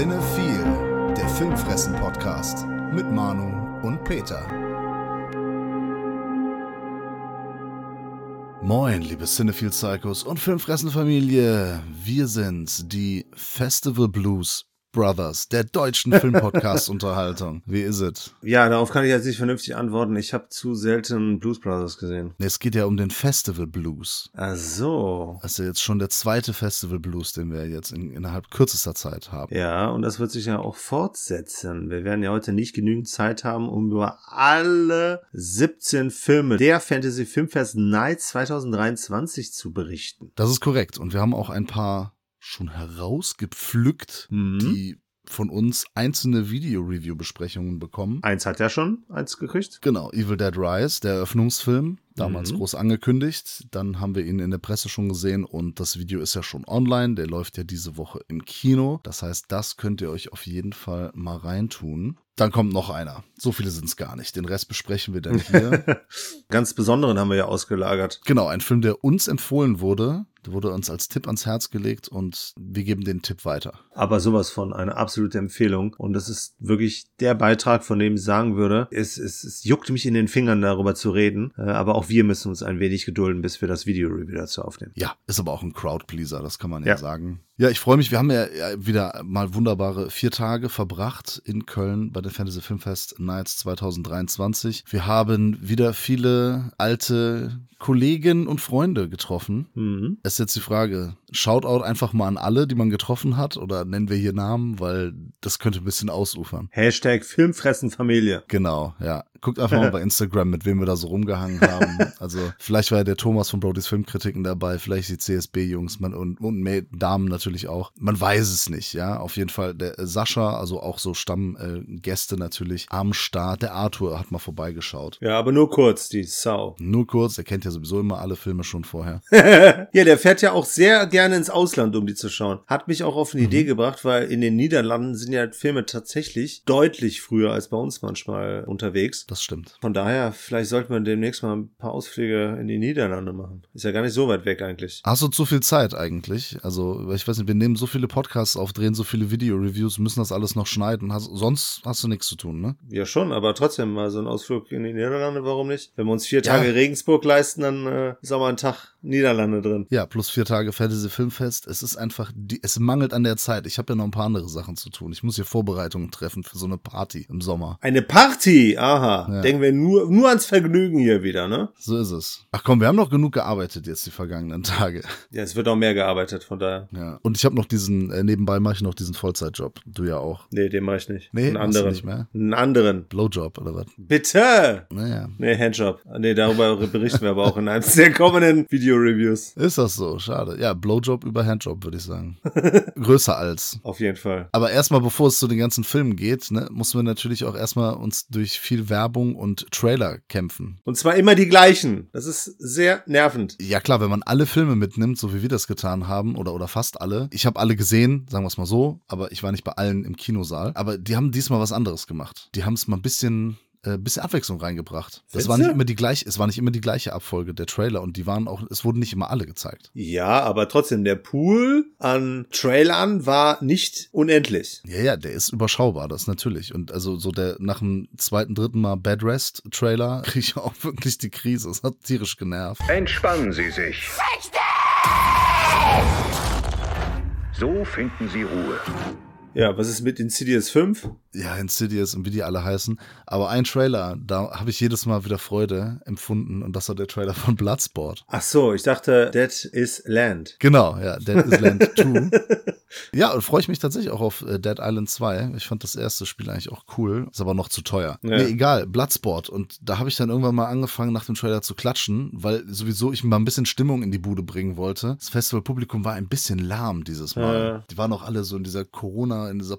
Cinephile, der Filmfressen-Podcast mit Manu und Peter. Moin, liebe Cinephile Psychos und Filmfressen-Familie. Wir sind die Festival Blues Brothers, der deutschen Filmpodcast-Unterhaltung. Wie ist es? Ja, darauf kann ich jetzt nicht vernünftig antworten. Ich habe zu selten Blues Brothers gesehen. Es geht ja um den Festival Blues. Ach so. Das ist ja jetzt schon der zweite Festival Blues, den wir jetzt in, innerhalb kürzester Zeit haben. Ja, und das wird sich ja auch fortsetzen. Wir werden ja heute nicht genügend Zeit haben, um über alle 17 Filme der Fantasy Filmfest Night 2023 zu berichten. Das ist korrekt. Und wir haben auch ein paar schon herausgepflückt, Mhm. die von uns einzelne Video-Review-Besprechungen bekommen. Eins hat ja schon eins gekriegt. Genau, Evil Dead Rise, der Eröffnungsfilm, damals Mhm. groß angekündigt. Dann haben wir ihn in der Presse schon gesehen und das Video ist ja schon online. Der läuft ja diese Woche im Kino. Das heißt, das könnt ihr euch auf jeden Fall mal reintun. Dann kommt noch einer. So viele sind es gar nicht. Den Rest besprechen wir dann hier. Ganz besonderen haben wir ja ausgelagert. genau, ein Film, der uns empfohlen wurde. Der wurde uns als Tipp ans Herz gelegt und wir geben den Tipp weiter. Aber sowas von eine absolute Empfehlung. Und das ist wirklich der Beitrag, von dem ich sagen würde, es, es, es juckt mich in den Fingern, darüber zu reden. Äh, Aber auch wir müssen uns ein wenig gedulden, bis wir das Video-Review dazu aufnehmen. Ja, ist aber auch ein Crowdpleaser, das kann man ja, Ja. sagen. Ja, ich freue mich. Wir haben ja wieder mal wunderbare vier Tage verbracht in Köln bei der Fantasy Filmfest Nights 2023. Wir haben wieder viele alte Kollegen und Freunde getroffen. Mhm. Es ist jetzt die Frage, Shoutout einfach mal an alle, die man getroffen hat oder nennen wir hier Namen, weil das könnte ein bisschen ausufern. Hashtag Filmfressenfamilie. Genau, ja. Guckt einfach mal bei Instagram, mit wem wir da so rumgehangen haben. Also vielleicht war ja der Thomas von Brody's Filmkritiken dabei, vielleicht die CSB-Jungs man- und, und Mä- Damen natürlich auch. Man weiß es nicht, ja. Auf jeden Fall der äh, Sascha, also auch so Stammgäste äh, natürlich am Start. Der Arthur hat mal vorbeigeschaut. Ja, aber nur kurz, die Sau. Nur kurz, er kennt ja sowieso immer alle Filme schon vorher. ja, der fährt ja auch sehr gerne ins Ausland, um die zu schauen. Hat mich auch auf eine Idee gebracht, weil in den Niederlanden sind ja Filme tatsächlich deutlich früher als bei uns manchmal unterwegs. Das stimmt. Von daher, vielleicht sollten wir demnächst mal ein paar Ausflüge in die Niederlande machen. Ist ja gar nicht so weit weg eigentlich. Hast du zu viel Zeit eigentlich? Also, ich weiß nicht, wir nehmen so viele Podcasts auf, drehen so viele Video-Reviews, müssen das alles noch schneiden. Hast, sonst hast du nichts zu tun, ne? Ja, schon, aber trotzdem mal so ein Ausflug in die Niederlande, warum nicht? Wenn wir uns vier Ja. Tage Regensburg leisten, dann äh, ist auch mal ein Tag Niederlande drin. Ja, plus vier Tage Fantasy Filmfest. Es ist einfach, die, es mangelt an der Zeit. Ich habe ja noch ein paar andere Sachen zu tun. Ich muss hier Vorbereitungen treffen für so eine Party im Sommer. Eine Party, aha. Ja. Denken wir nur, nur ans Vergnügen hier wieder, ne? So ist es. Ach komm, wir haben noch genug gearbeitet jetzt die vergangenen Tage. Ja, es wird auch mehr gearbeitet, von daher. Ja. Und ich habe noch diesen, äh, nebenbei mache ich noch diesen Vollzeitjob. Du ja auch. Nee, den mache ich nicht. Nee, einen anderen. nicht mehr? Einen anderen. Blowjob oder was? Bitte! Naja. Nee, Handjob. Nee, darüber berichten wir aber auch in einem der kommenden Video-Reviews. Ist das so? Schade. Ja, Blowjob über Handjob, würde ich sagen. Größer als. Auf jeden Fall. Aber erstmal, bevor es zu den ganzen Filmen geht, ne, müssen wir natürlich auch erstmal uns durch viel Werbung und Trailer kämpfen. Und zwar immer die gleichen. Das ist sehr nervend. Ja klar, wenn man alle Filme mitnimmt, so wie wir das getan haben, oder, oder fast alle. Ich habe alle gesehen, sagen wir es mal so, aber ich war nicht bei allen im Kinosaal. Aber die haben diesmal was anderes gemacht. Die haben es mal ein bisschen, äh, bisschen Abwechslung reingebracht. Das Findest war nicht du? immer die gleiche, es war nicht immer die gleiche Abfolge der Trailer und die waren auch, es wurden nicht immer alle gezeigt. Ja, aber trotzdem, der Pool an Trailern war nicht unendlich. Ja, ja, der ist überschaubar, das natürlich. Und also so der nach dem zweiten, dritten Mal Bad Rest Trailer kriege ich auch wirklich die Krise. Es hat tierisch genervt. Entspannen Sie sich. So finden Sie Ruhe. Ja, was ist mit Insidious 5? Ja, Insidious und wie die alle heißen. Aber ein Trailer, da habe ich jedes Mal wieder Freude empfunden und das war der Trailer von Bloodsport. Ach so, ich dachte, Dead is Land. Genau, ja, Dead Island 2. Ja, und freue ich mich tatsächlich auch auf äh, Dead Island 2. Ich fand das erste Spiel eigentlich auch cool, ist aber noch zu teuer. Ja. Nee, egal, Bloodsport. Und da habe ich dann irgendwann mal angefangen, nach dem Trailer zu klatschen, weil sowieso ich mal ein bisschen Stimmung in die Bude bringen wollte. Das Festivalpublikum war ein bisschen lahm dieses Mal. Ja. Die waren auch alle so in dieser Corona, in dieser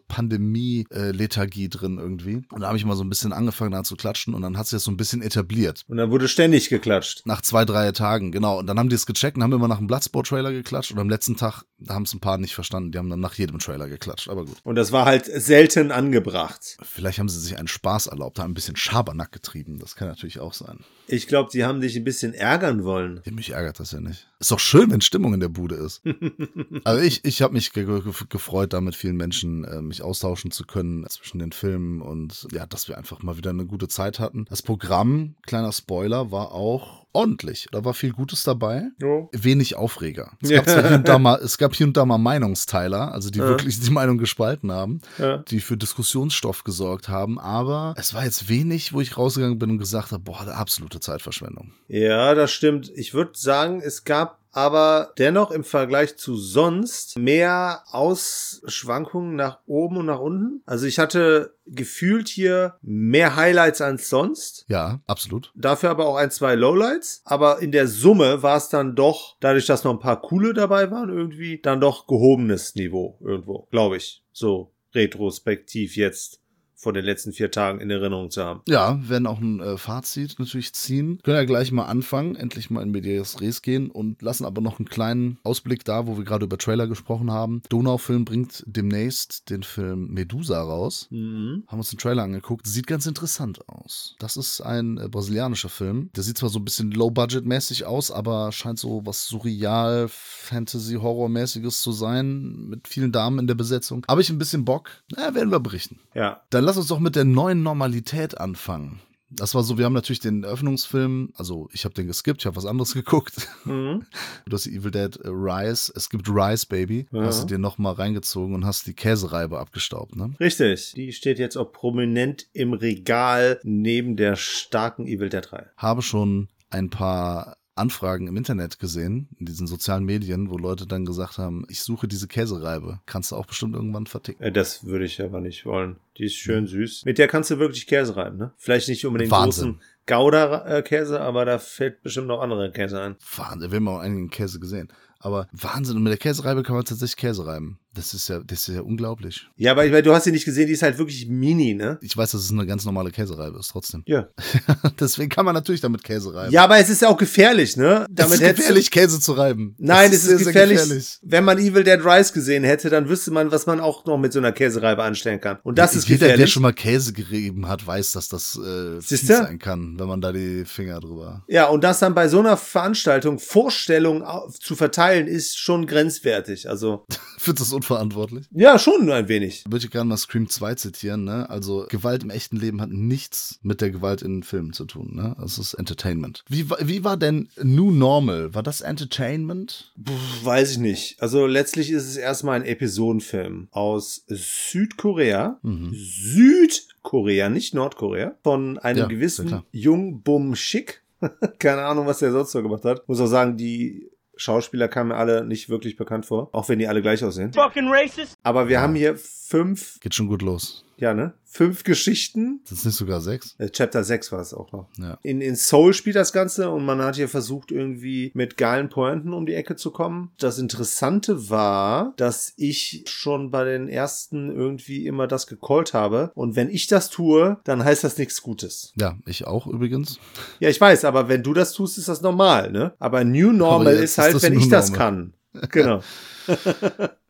Pandemie-Lethargie drin irgendwie. Und da habe ich mal so ein bisschen angefangen, da zu klatschen und dann hat sich das so ein bisschen etabliert. Und dann wurde ständig geklatscht. Nach zwei, drei Tagen, genau. Und dann haben die es gecheckt und haben immer nach einem Bloodsport-Trailer geklatscht und am letzten Tag haben es ein paar nicht verstanden. Die haben dann nach jedem Trailer geklatscht, aber gut. Und das war halt selten angebracht. Vielleicht haben sie sich einen Spaß erlaubt, haben ein bisschen Schabernack getrieben. Das kann natürlich auch sein. Ich glaube, die haben dich ein bisschen ärgern wollen. Ja, mich ärgert das ja nicht. Ist doch schön, wenn Stimmung in der Bude ist. also ich, ich habe mich ge ge gefreut, da mit vielen Menschen äh, mich austauschen zu können zwischen den Filmen und ja, dass wir einfach mal wieder eine gute Zeit hatten. Das Programm, kleiner Spoiler, war auch ordentlich. Da war viel Gutes dabei. Jo. Wenig Aufreger. Es gab, hier und da mal, es gab hier und da mal Meinungsteiler, also die Ja. wirklich die Meinung gespalten haben, Ja. die für Diskussionsstoff gesorgt haben. Aber es war jetzt wenig, wo ich rausgegangen bin und gesagt habe, boah, eine absolute Zeitverschwendung. Ja, das stimmt. Ich würde sagen, es gab aber dennoch im Vergleich zu sonst mehr Ausschwankungen nach oben und nach unten. Also ich hatte gefühlt hier mehr Highlights als sonst. Ja, absolut. Dafür aber auch ein, zwei Lowlights. Aber in der Summe war es dann doch, dadurch, dass noch ein paar coole dabei waren, irgendwie dann doch gehobenes Niveau irgendwo, glaube ich. So retrospektiv jetzt von den letzten vier Tagen in Erinnerung zu haben. Ja, werden auch ein äh, Fazit natürlich ziehen. Können ja gleich mal anfangen, endlich mal in Medias Res gehen und lassen aber noch einen kleinen Ausblick da, wo wir gerade über Trailer gesprochen haben. Donaufilm bringt demnächst den Film Medusa raus. Mhm. Haben uns den Trailer angeguckt. Sieht ganz interessant aus. Das ist ein äh, brasilianischer Film. Der sieht zwar so ein bisschen low-budget-mäßig aus, aber scheint so was surreal, Fantasy-Horror-mäßiges zu sein. Mit vielen Damen in der Besetzung. Habe ich ein bisschen Bock? Na, werden wir berichten. Ja, Dann lass uns doch mit der neuen Normalität anfangen. Das war so, wir haben natürlich den Eröffnungsfilm, also ich habe den geskippt, ich habe was anderes geguckt. Mhm. Du hast die Evil Dead äh, Rise, es gibt Rise Baby, Ja. hast du dir nochmal reingezogen und hast die Käsereibe abgestaubt, ne? Richtig. Die steht jetzt auch prominent im Regal neben der starken Evil Dead 3. Habe schon ein paar Anfragen im Internet gesehen, in diesen sozialen Medien, wo Leute dann gesagt haben, ich suche diese Käsereibe. Kannst du auch bestimmt irgendwann verticken. Äh, Das würde ich aber nicht wollen. Die ist schön süß. Mit der kannst du wirklich Käse reiben, ne? Vielleicht nicht unbedingt Wahnsinn. großen Gouda-Käse, aber da fällt bestimmt noch andere Käse ein. Wahnsinn, wir haben auch einigen Käse gesehen. Aber Wahnsinn, und mit der Käsereibe kann man tatsächlich Käse reiben. Das ist ja, das ist ja unglaublich. Ja, aber ich meine, du hast sie nicht gesehen, die ist halt wirklich mini, ne? Ich weiß, dass es eine ganz normale Käsereibe ist, trotzdem. Ja. Deswegen kann man natürlich damit Käse reiben. Ja, aber es ist ja auch gefährlich, ne? es Damit ist hättest du- gefährlich, Käse zu reiben. Nein, es ist sehr, sehr gefährlich. Wenn man Evil Dead Rise gesehen hätte, dann wüsste man, was man auch noch mit so einer Käsereibe anstellen kann. Und das ist Jeder, der gefährlich. schon mal Käse gerieben hat, weiß, dass das äh, fies sein kann, wenn man da die Finger drüber. Ja, und das dann bei so einer Veranstaltung Vorstellungen au- zu verteilen, ist schon grenzwertig. Also, du das unverantwortlich? ja, schon ein wenig. Würde ich gerne mal Scream 2 zitieren, ne? Also Gewalt im echten Leben hat nichts mit der Gewalt in Filmen zu tun, ne? Das ist Entertainment. Wie, wie war denn New Normal? War das Entertainment? Puh, weiß ich nicht. Also, letztlich ist es erstmal ein Episodenfilm aus Südkorea. Mhm. Südkorea, nicht Nordkorea. Von einem Ja, gewissen. Jung Bum Schick. Keine Ahnung, was der sonst so gemacht hat. Muss auch sagen, die Schauspieler kamen mir alle nicht wirklich bekannt vor. Auch wenn die alle gleich aussehen. fucking racist. Aber wir haben hier fünf, Geht schon gut los. Ja, ne? Fünf Geschichten. Sind es nicht sogar sechs? Äh, Chapter 6 war es auch noch. Ja. In, in Soul spielt das Ganze und man hat hier versucht, irgendwie mit geilen Pointen um die Ecke zu kommen. Das Interessante war, dass ich schon bei den ersten irgendwie immer das gecallt habe. Und wenn ich das tue, dann heißt das nichts Gutes. Ja, ich auch übrigens. Ja, ich weiß, aber wenn du das tust, ist das normal, ne? Aber New Normal Aber ist ist halt, das wenn ich das Normal. kann. Genau.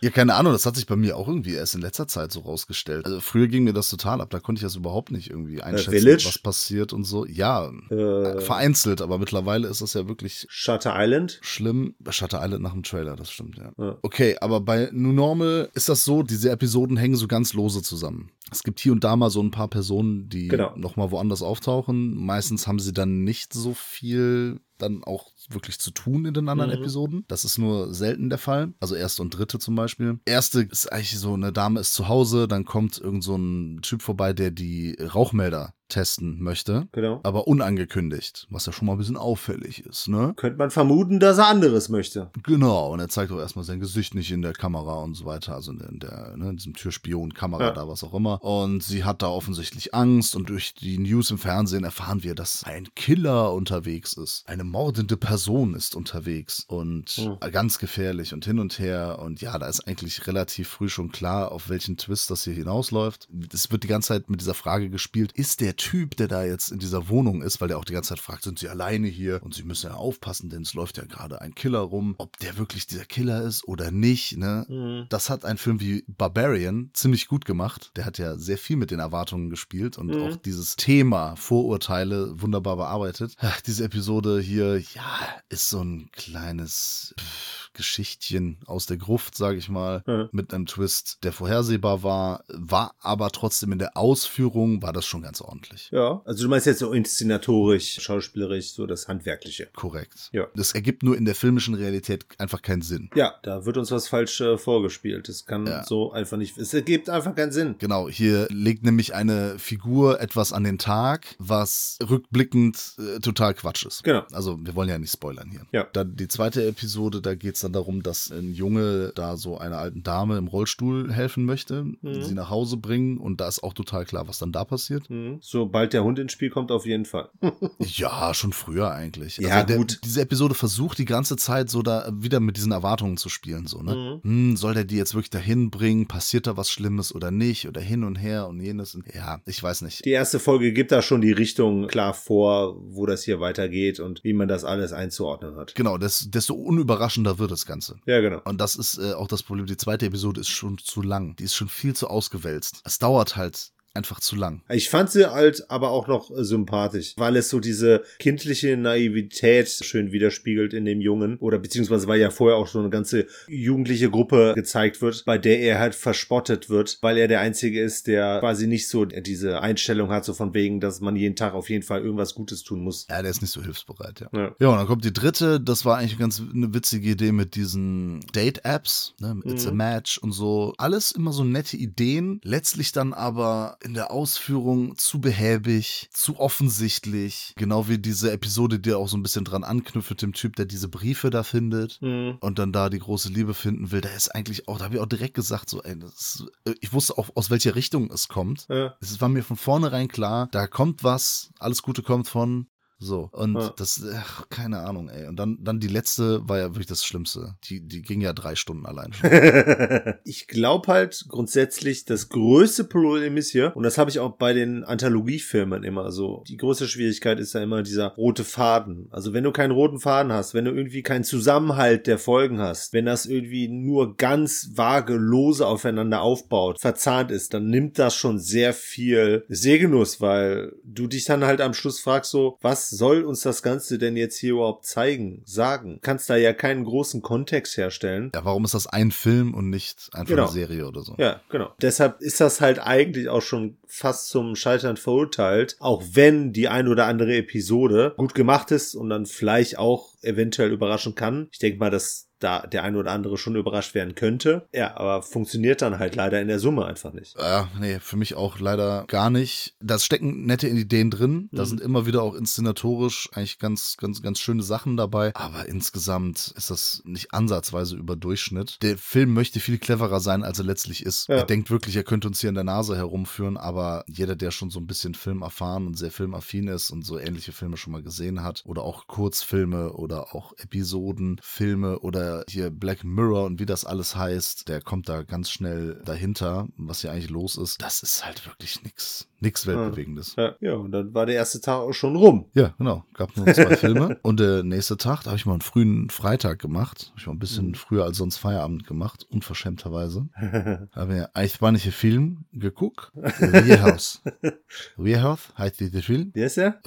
Ja, keine Ahnung, das hat sich bei mir auch irgendwie erst in letzter Zeit so rausgestellt. Also früher ging mir das total ab, da konnte ich das überhaupt nicht irgendwie einschätzen, Village? was passiert und so. Ja, Äh, vereinzelt, aber mittlerweile ist das ja wirklich Shutter Island. schlimm. Shutter Island nach dem Trailer, das stimmt, ja. Ja. Okay, aber bei New Normal ist das so, diese Episoden hängen so ganz lose zusammen. Es gibt hier und da mal so ein paar Personen, die Genau. nochmal woanders auftauchen. Meistens haben sie dann nicht so viel dann auch wirklich zu tun in den anderen Mhm. Episoden. Das ist nur selten der Fall. Also erste und dritte zum Beispiel. Erste ist eigentlich so, eine Dame ist zu Hause, dann kommt irgend so ein Typ vorbei, der die Rauchmelder testen möchte. Genau. Aber unangekündigt, was ja schon mal ein bisschen auffällig ist, ne? Könnte man vermuten, dass er anderes möchte. Genau, und er zeigt auch erstmal sein Gesicht nicht in der Kamera und so weiter, also in der, ne, in diesem Türspion-Kamera Ja. da, was auch immer. Und sie hat da offensichtlich Angst und durch die News im Fernsehen erfahren wir, dass ein Killer unterwegs ist. Eine mordende Person ist unterwegs und Hm. ganz gefährlich und hin und her. Und ja, da ist eigentlich relativ früh schon klar, auf welchen Twist das hier hinausläuft. Es wird die ganze Zeit mit dieser Frage gespielt, ist der Typ, der da jetzt in dieser Wohnung ist, weil der auch die ganze Zeit fragt, sind sie alleine hier? Und sie müssen ja aufpassen, denn es läuft ja gerade ein Killer rum. Ob der wirklich dieser Killer ist oder nicht, ne? Mhm. Das hat ein Film wie Barbarian ziemlich gut gemacht. Der hat ja sehr viel mit den Erwartungen gespielt und Mhm. auch dieses Thema Vorurteile wunderbar bearbeitet. Ach, diese Episode hier, ja, ist so ein kleines pff, Geschichtchen aus der Gruft, sage ich mal, Ja. mit einem Twist, der vorhersehbar war, war aber trotzdem in der Ausführung war das schon ganz ordentlich. Ja, also du meinst jetzt so inszenatorisch, schauspielerisch, so das Handwerkliche. Korrekt. Ja. Das ergibt nur in der filmischen Realität einfach keinen Sinn. Ja, da wird uns was falsch äh, vorgespielt. Das kann Ja. so einfach nicht. Es ergibt einfach keinen Sinn. Genau, hier legt nämlich eine Figur etwas an den Tag, was rückblickend äh, total Quatsch ist. Genau. Also wir wollen ja nicht spoilern hier. Ja. Dann die zweite Episode, da geht es dann darum, dass ein Junge da so einer alten Dame im Rollstuhl helfen möchte, Mhm. sie nach Hause bringen und da ist auch total klar, was dann da passiert. Mhm. Sobald der Hund ins Spiel kommt, auf jeden Fall. Ja, schon früher eigentlich. Ja, der, gut. Diese Episode versucht die ganze Zeit so da wieder mit diesen Erwartungen zu spielen. So, ne? Mhm. Hm, soll der die jetzt wirklich dahin bringen? Passiert da was Schlimmes oder nicht? Oder hin und her und jenes? Und, ja, ich weiß nicht. Die erste Folge gibt da schon die Richtung klar vor, wo das hier weitergeht und wie man das alles einzuordnen hat. Genau, des, desto unüberraschender wird das Ganze. Ja, genau. Und das ist äh, auch das Problem. Die zweite Episode ist schon zu lang. Die ist schon viel zu ausgewälzt. Es dauert halt einfach zu lang. Ich fand sie halt aber auch noch äh, sympathisch, weil es so diese kindliche Naivität schön widerspiegelt in dem Jungen. Oder beziehungsweise weil ja vorher auch so eine ganze jugendliche Gruppe gezeigt wird, bei der er halt verspottet wird, weil er der Einzige ist, der quasi nicht so diese Einstellung hat, so von wegen, dass man jeden Tag auf jeden Fall irgendwas Gutes tun muss. Ja, der ist nicht so hilfsbereit, ja. Ja. Ja, und dann kommt die dritte. Das war eigentlich ganz eine witzige Idee mit diesen Date-Apps, ne? It's a Mhm. Match und so. Alles immer so nette Ideen. Letztlich dann aber in der Ausführung zu behäbig, zu offensichtlich. Genau wie diese Episode, die auch so ein bisschen dran anknüpft mit dem Typ, der diese Briefe da findet. Mhm. Und dann da die große Liebe finden will, da ist eigentlich auch, da habe ich auch direkt gesagt, so, ey, ist, äh, ich wusste auch, aus welcher Richtung es kommt. Ja. Es war mir von vornherein klar, da kommt was, alles Gute kommt von. So, und Ja. das, ach, keine Ahnung, ey. Und dann, dann die letzte war ja wirklich das Schlimmste. Die, die ging ja drei Stunden allein schon. ich glaube halt grundsätzlich, das größte Problem ist hier, und das habe ich auch bei den Anthologiefilmen immer so, die größte Schwierigkeit ist ja immer dieser rote Faden. Also wenn du keinen roten Faden hast, wenn du irgendwie keinen Zusammenhalt der Folgen hast, wenn das irgendwie nur ganz vage, lose aufeinander aufbaut, verzahnt ist, dann nimmt das schon sehr viel Sehgenuss, weil du dich dann halt am Schluss fragst so, was soll uns das Ganze denn jetzt hier überhaupt zeigen, sagen? Kannst da ja keinen großen Kontext herstellen. ja, warum ist das ein Film und nicht einfach Genau. eine Serie oder so? Ja, genau. Deshalb ist das halt eigentlich auch schon fast zum Scheitern verurteilt, auch wenn die ein oder andere Episode gut gemacht ist und dann vielleicht auch eventuell überraschen kann. Ich denke mal, dass da der ein oder andere schon überrascht werden könnte. Ja, aber funktioniert dann halt leider in der Summe einfach nicht. Ja, nee, für mich auch leider gar nicht. Da stecken nette Ideen drin. Da Mhm. sind immer wieder auch inszenatorisch eigentlich ganz, ganz, ganz schöne Sachen dabei. Aber insgesamt ist das nicht ansatzweise über Durchschnitt. Der Film möchte viel cleverer sein, als er letztlich ist. Ja. Er denkt wirklich, er könnte uns hier in der Nase herumführen, aber jeder, der schon so ein bisschen Film erfahren und sehr filmaffin ist und so ähnliche Filme schon mal gesehen hat oder auch Kurzfilme oder auch Episoden, Filme oder hier Black Mirror und wie das alles heißt, der kommt da ganz schnell dahinter, was hier eigentlich los ist. Das ist halt wirklich nix. Nix Weltbewegendes. Ja, ja, und dann war der erste Tag auch schon rum. Ja, genau. Gab nur zwei Filme. Und der nächste Tag, da habe ich mal einen frühen Freitag gemacht. Habe ich mal ein bisschen Mhm. früher als sonst Feierabend gemacht, unverschämterweise. Habe mir einen spanischen Film geguckt. Viejas. Viejas heißt dieser Film. Wie ist der?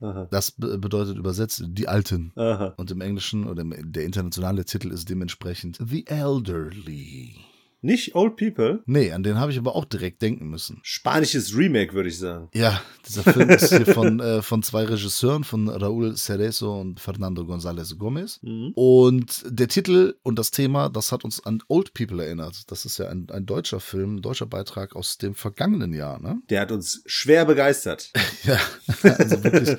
Aha. Das be bedeutet übersetzt die Alten. Aha. Und im Englischen oder der internationale Titel ist dementsprechend The Elderly. Nicht Old People. Nee, an den habe ich aber auch direkt denken müssen. Spanisches Remake, würde ich sagen. Ja, dieser Film ist hier von, äh, von zwei Regisseuren, von Raúl Cerezo und Fernando González Gomez. Mhm. Und der Titel und das Thema, das hat uns an Old People erinnert. Das ist ja ein, ein deutscher Film, ein deutscher Beitrag aus dem vergangenen Jahr, ne? Der hat uns schwer begeistert. Ja, also wirklich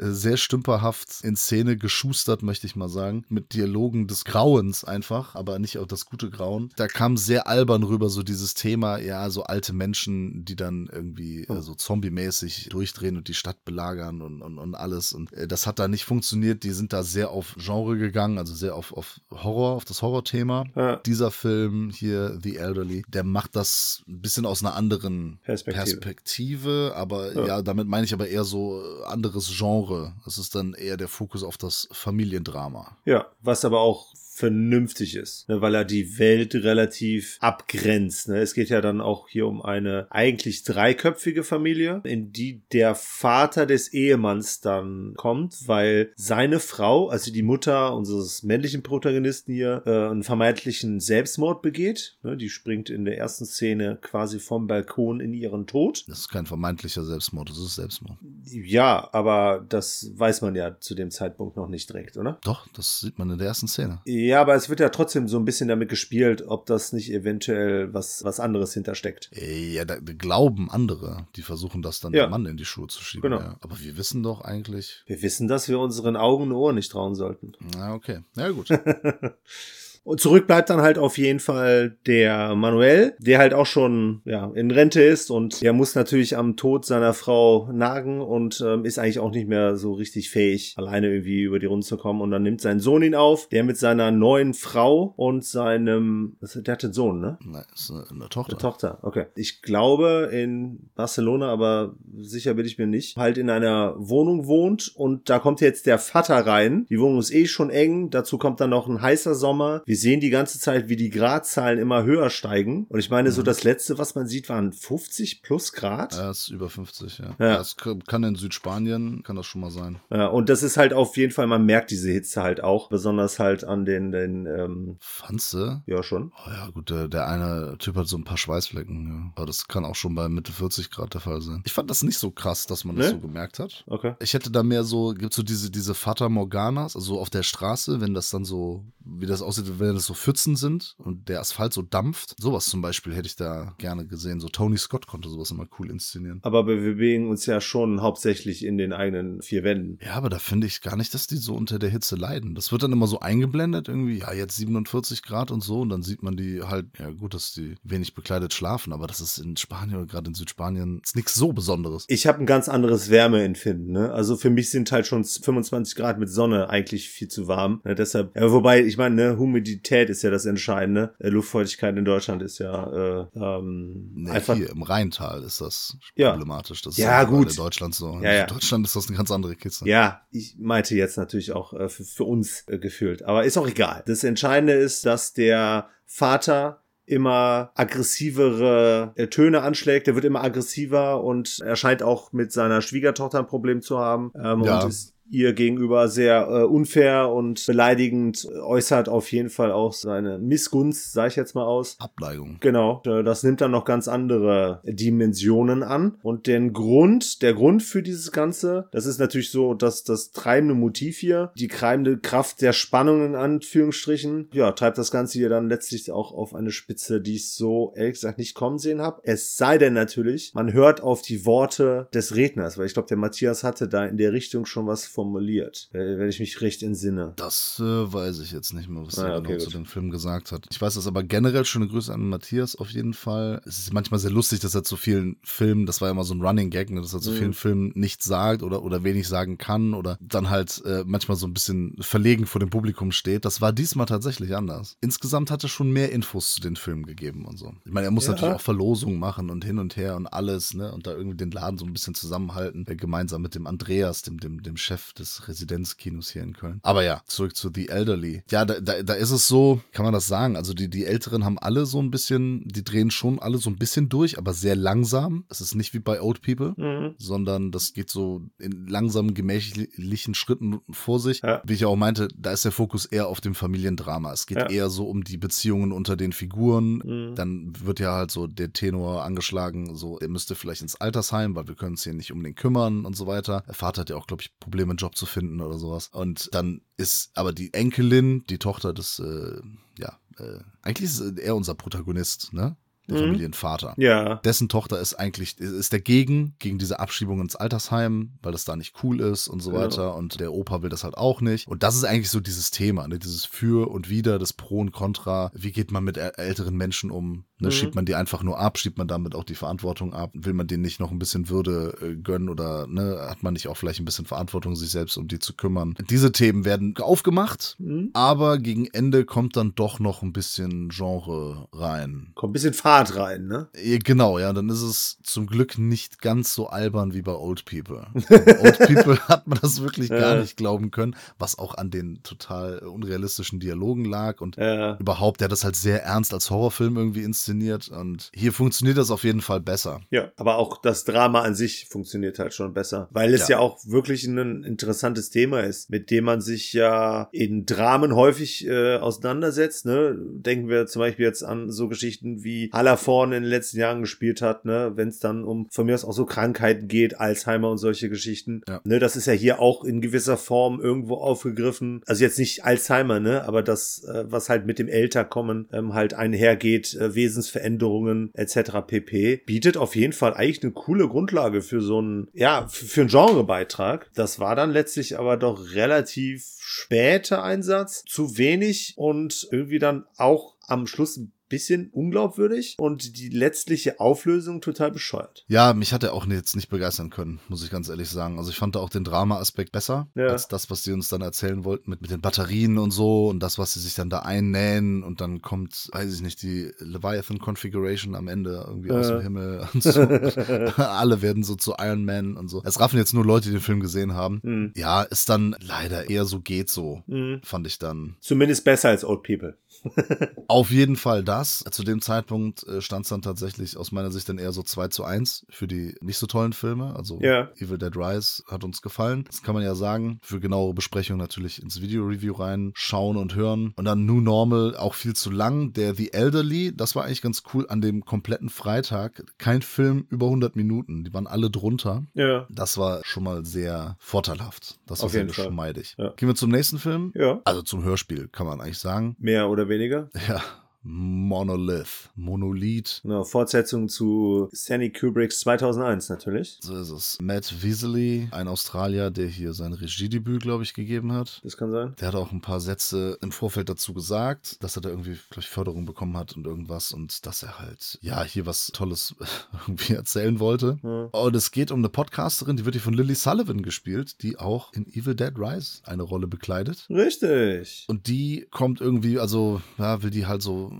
sehr stümperhaft in Szene geschustert, möchte ich mal sagen, mit Dialogen des Grauens einfach, aber nicht auch das gute Grauen. Da kam sehr albern rüber so dieses Thema, ja, so alte Menschen, die dann irgendwie äh, so zombie-mäßig durchdrehen und die Stadt belagern und, und, und alles. Und äh, das hat da nicht funktioniert. Die sind da sehr auf Genre gegangen, also sehr auf, auf Horror, auf das Horrorthema. Ja. Dieser Film hier, The Elderly, der macht das ein bisschen aus einer anderen Perspektive. Perspektive, aber Ja. ja. damit meine ich aber eher so anderes Genre. Es ist dann eher der Fokus auf das Familiendrama. Ja, was aber auch vernünftig ist, ne, weil er die Welt relativ abgrenzt. Ne. Es geht ja dann auch hier um eine eigentlich dreiköpfige Familie, in die der Vater des Ehemanns dann kommt, weil seine Frau, also die Mutter unseres männlichen Protagonisten hier, äh, einen vermeintlichen Selbstmord begeht. Ne, die springt in der ersten Szene quasi vom Balkon in ihren Tod. Das ist kein vermeintlicher Selbstmord, das ist Selbstmord. Ja, aber das weiß man ja zu dem Zeitpunkt noch nicht direkt, oder? Doch, das sieht man in der ersten Szene. Ja, aber es wird ja trotzdem so ein bisschen damit gespielt, ob das nicht eventuell was, was anderes hintersteckt. Äh, Ja, da, glauben andere, die versuchen das dann Ja. dem Mann in die Schuhe zu schieben. Genau. Ja. Aber wir wissen doch eigentlich. Wir wissen, dass wir unseren Augen und Ohren nicht trauen sollten. Na, okay. Ja, gut. Und zurück bleibt dann halt auf jeden Fall der Manuel, der halt auch schon ja, in Rente ist und der muss natürlich am Tod seiner Frau nagen und ähm, ist eigentlich auch nicht mehr so richtig fähig, alleine irgendwie über die Runde zu kommen. Und dann nimmt sein Sohn ihn auf, der mit seiner neuen Frau und seinem, der hat einen Sohn, ne? Na, ist eine, eine Tochter. Eine Tochter, okay. Ich glaube in Barcelona, aber sicher bin ich mir nicht, halt in einer Wohnung wohnt und da kommt jetzt der Vater rein. Die Wohnung ist eh schon eng, dazu kommt dann noch ein heißer Sommer. Wir sehen die ganze Zeit, wie die Gradzahlen immer höher steigen. Und ich meine, so das letzte, was man sieht, waren 50 plus Grad. Er ist über 50, ja. Ja. ja. Das kann in Südspanien, kann das schon mal sein. Ja, und das ist halt auf jeden Fall, man merkt diese Hitze halt auch, besonders halt an den, den ähm, Fanze? ja schon. Oh ja, gut, der, der eine Typ hat so ein paar Schweißflecken. Ja. Aber das kann auch schon bei Mitte 40 Grad der Fall sein. Ich fand das nicht so krass, dass man das Ne? so gemerkt hat. Okay. Ich hätte da mehr so, gibt so diese, diese Fata Morganas, also auf der Straße, wenn das dann so, wie das aussieht, wenn das so Pfützen sind und der Asphalt so dampft. Sowas zum Beispiel hätte ich da gerne gesehen. So Tony Scott konnte sowas immer cool inszenieren. Aber wir bewegen uns ja schon hauptsächlich in den eigenen vier Wänden. Ja, aber da finde ich gar nicht, dass die so unter der Hitze leiden. Das wird dann immer so eingeblendet irgendwie, ja, jetzt 47 Grad und so und dann sieht man die halt, ja gut, dass die wenig bekleidet schlafen, aber das ist in Spanien oder gerade in Südspanien ist nichts so Besonderes. Ich habe ein ganz anderes Wärmeempfinden. Ne? Also für mich sind halt schon 25 Grad mit Sonne eigentlich viel zu warm. Ne? Deshalb, ja, wobei, ich meine, ne, Humidität ist ja das Entscheidende. Äh, Luftfeuchtigkeit in Deutschland ist ja äh, ähm, Nee, einfach. hier im Rheintal ist das Ja. problematisch. Das Ja, ist gut. in Deutschland so. Ja, ja. In Deutschland ist das eine ganz andere Kiste. Ja, ich meinte jetzt natürlich auch äh, für, für uns äh, gefühlt. Aber ist auch egal. Das Entscheidende ist, dass der Vater immer aggressivere äh, Töne anschlägt. Der wird immer aggressiver und er scheint auch mit seiner Schwiegertochter ein Problem zu haben. Ähm, Ja. Und ist ihr gegenüber sehr äh, unfair und beleidigend, äußert auf jeden Fall auch seine Missgunst, sage ich jetzt mal aus. Ableigung. Genau, äh, das nimmt dann noch ganz andere Dimensionen an. Und den Grund, der Grund für dieses Ganze, das ist natürlich so, dass das treibende Motiv hier, die treibende Kraft der Spannung in Anführungsstrichen, ja, treibt das Ganze hier dann letztlich auch auf eine Spitze, die ich so ehrlich gesagt nicht kommen sehen habe. Es sei denn natürlich, man hört auf die Worte des Redners, weil ich glaube, der Matthias hatte da in der Richtung schon was formuliert, äh, wenn ich mich recht entsinne. Das äh, weiß ich jetzt nicht mehr, was Ah, er okay, genau zu dem Film gesagt hat. Ich weiß das aber generell schöne Grüße an Matthias auf jeden Fall. Es ist manchmal sehr lustig, dass er zu vielen Filmen, das war ja immer so ein Running Gag, ne, dass er zu Mhm. vielen Filmen nichts sagt oder, oder wenig sagen kann oder dann halt äh, manchmal so ein bisschen verlegen vor dem Publikum steht. Das war diesmal tatsächlich anders. Insgesamt hat er schon mehr Infos zu den Filmen gegeben und so. Ich meine, er muss Ja. natürlich auch Verlosungen machen und hin und her und alles, ne, und da irgendwie den Laden so ein bisschen zusammenhalten, äh, gemeinsam mit dem Andreas, dem, dem, dem Chef des Residenzkinos hier in Köln. Aber ja, zurück zu The Elderly. Ja, da, da, da ist es so, kann man das sagen, also die, die Älteren haben alle so ein bisschen, die drehen schon alle so ein bisschen durch, aber sehr langsam. Es ist nicht wie bei Old People, Mhm. sondern das geht so in langsamen, gemächlichen Schritten vor sich. Ja. Wie ich auch meinte, da ist der Fokus eher auf dem Familiendrama. Es geht Ja. eher so um die Beziehungen unter den Figuren. Mhm. Dann wird ja halt so der Tenor angeschlagen, so, er müsste vielleicht ins Altersheim, weil wir können uns hier nicht um den kümmern und so weiter. Der Vater hat ja auch, glaube ich, Probleme, Job zu finden oder sowas. Und dann ist aber die Enkelin, die Tochter des, äh, ja, äh, eigentlich ist er unser Protagonist, ne? der Mhm. Familienvater. Ja. Dessen Tochter ist eigentlich, ist dagegen, gegen diese Abschiebung ins Altersheim, weil das da nicht cool ist und so Genau. weiter. Und der Opa will das halt auch nicht. Und das ist eigentlich so dieses Thema, ne? dieses Für und Wider, das Pro und Contra. Wie geht man mit äl- älteren Menschen um? Ne? Mhm. Schiebt man die einfach nur ab? Schiebt man damit auch die Verantwortung ab? Will man denen nicht noch ein bisschen Würde äh, gönnen oder ne? hat man nicht auch vielleicht ein bisschen Verantwortung, sich selbst um die zu kümmern? Diese Themen werden aufgemacht, Mhm. aber gegen Ende kommt dann doch noch ein bisschen Genre rein. Kommt ein bisschen Fahrt rein, ne? Genau, ja, dann ist es zum Glück nicht ganz so albern wie bei Old People. Bei Old People hat man das wirklich gar Ja. nicht glauben können, was auch an den total unrealistischen Dialogen lag und Ja. überhaupt, der hat das halt sehr ernst als Horrorfilm irgendwie inszeniert und hier funktioniert das auf jeden Fall besser. Ja, aber auch das Drama an sich funktioniert halt schon besser, weil es ja, Ja. auch wirklich ein interessantes Thema ist, mit dem man sich ja in Dramen häufig äh, auseinandersetzt. Ne? Denken wir zum Beispiel jetzt an so Geschichten wie Hallervorn in den letzten Jahren gespielt hat, ne? wenn es dann um von mir aus auch so Krankheiten geht, Alzheimer und solche Geschichten. Ja. Ne? Das ist ja hier auch in gewisser Form irgendwo aufgegriffen. Also jetzt nicht Alzheimer, ne? aber das, äh, was halt mit dem Älterkommen ähm, halt einhergeht, äh, Wesensveränderungen etc. pp. bietet auf jeden Fall eigentlich eine coole Grundlage für so einen, ja, für einen Genrebeitrag. Das war dann letztlich aber doch relativ später Einsatz, zu wenig und irgendwie dann auch am Schluss ein bisschen unglaubwürdig und die letztliche Auflösung total bescheuert. Ja, mich hat er auch jetzt nicht begeistern können, muss ich ganz ehrlich sagen. Also ich fand da auch den Drama-Aspekt besser Ja. als das, was die uns dann erzählen wollten mit, mit den Batterien und so und das, was sie sich dann da einnähen und dann kommt, weiß ich nicht, die Leviathan Configuration am Ende irgendwie aus Ja. dem Himmel und so. Alle werden so zu Iron Man und so. Es raffen jetzt nur Leute, die den Film gesehen haben. Hm. Ja, ist dann leider eher so geht so, Hm. fand ich dann. Zumindest besser als Old People. Auf jeden Fall das. Zu dem Zeitpunkt äh, stand es dann tatsächlich aus meiner Sicht dann eher so 2 zu 1 für die nicht so tollen Filme. Also Ja. Evil Dead Rise hat uns gefallen. Das kann man ja sagen. Für genauere Besprechung natürlich ins Video-Review reinschauen und hören. Und dann New Normal auch viel zu lang. Der The Elderly, das war eigentlich ganz cool an dem kompletten Freitag. Kein Film über 100 Minuten. Die waren alle drunter. Ja. Das war schon mal sehr vorteilhaft. Das war Auf sehr geschmeidig. Ja. Gehen wir zum nächsten Film. Ja. Also zum Hörspiel, kann man eigentlich sagen. Mehr oder weniger. Ja, Monolith. Monolith. Genau, Fortsetzung zu Stanley Kubricks 2001 natürlich. So ist es. Matt Weasley, ein Australier, der hier sein Regiedebüt, glaube ich, gegeben hat. Das kann sein. Der hat auch ein paar Sätze im Vorfeld dazu gesagt, dass er da irgendwie, glaube ich, Förderung bekommen hat und irgendwas und dass er halt, ja, hier was Tolles irgendwie erzählen wollte. Ja. Und es geht um eine Podcasterin, die wird hier von Lily Sullivan gespielt, die auch in Evil Dead Rise eine Rolle bekleidet. Richtig. Und die kommt irgendwie, also, ja, will die halt so,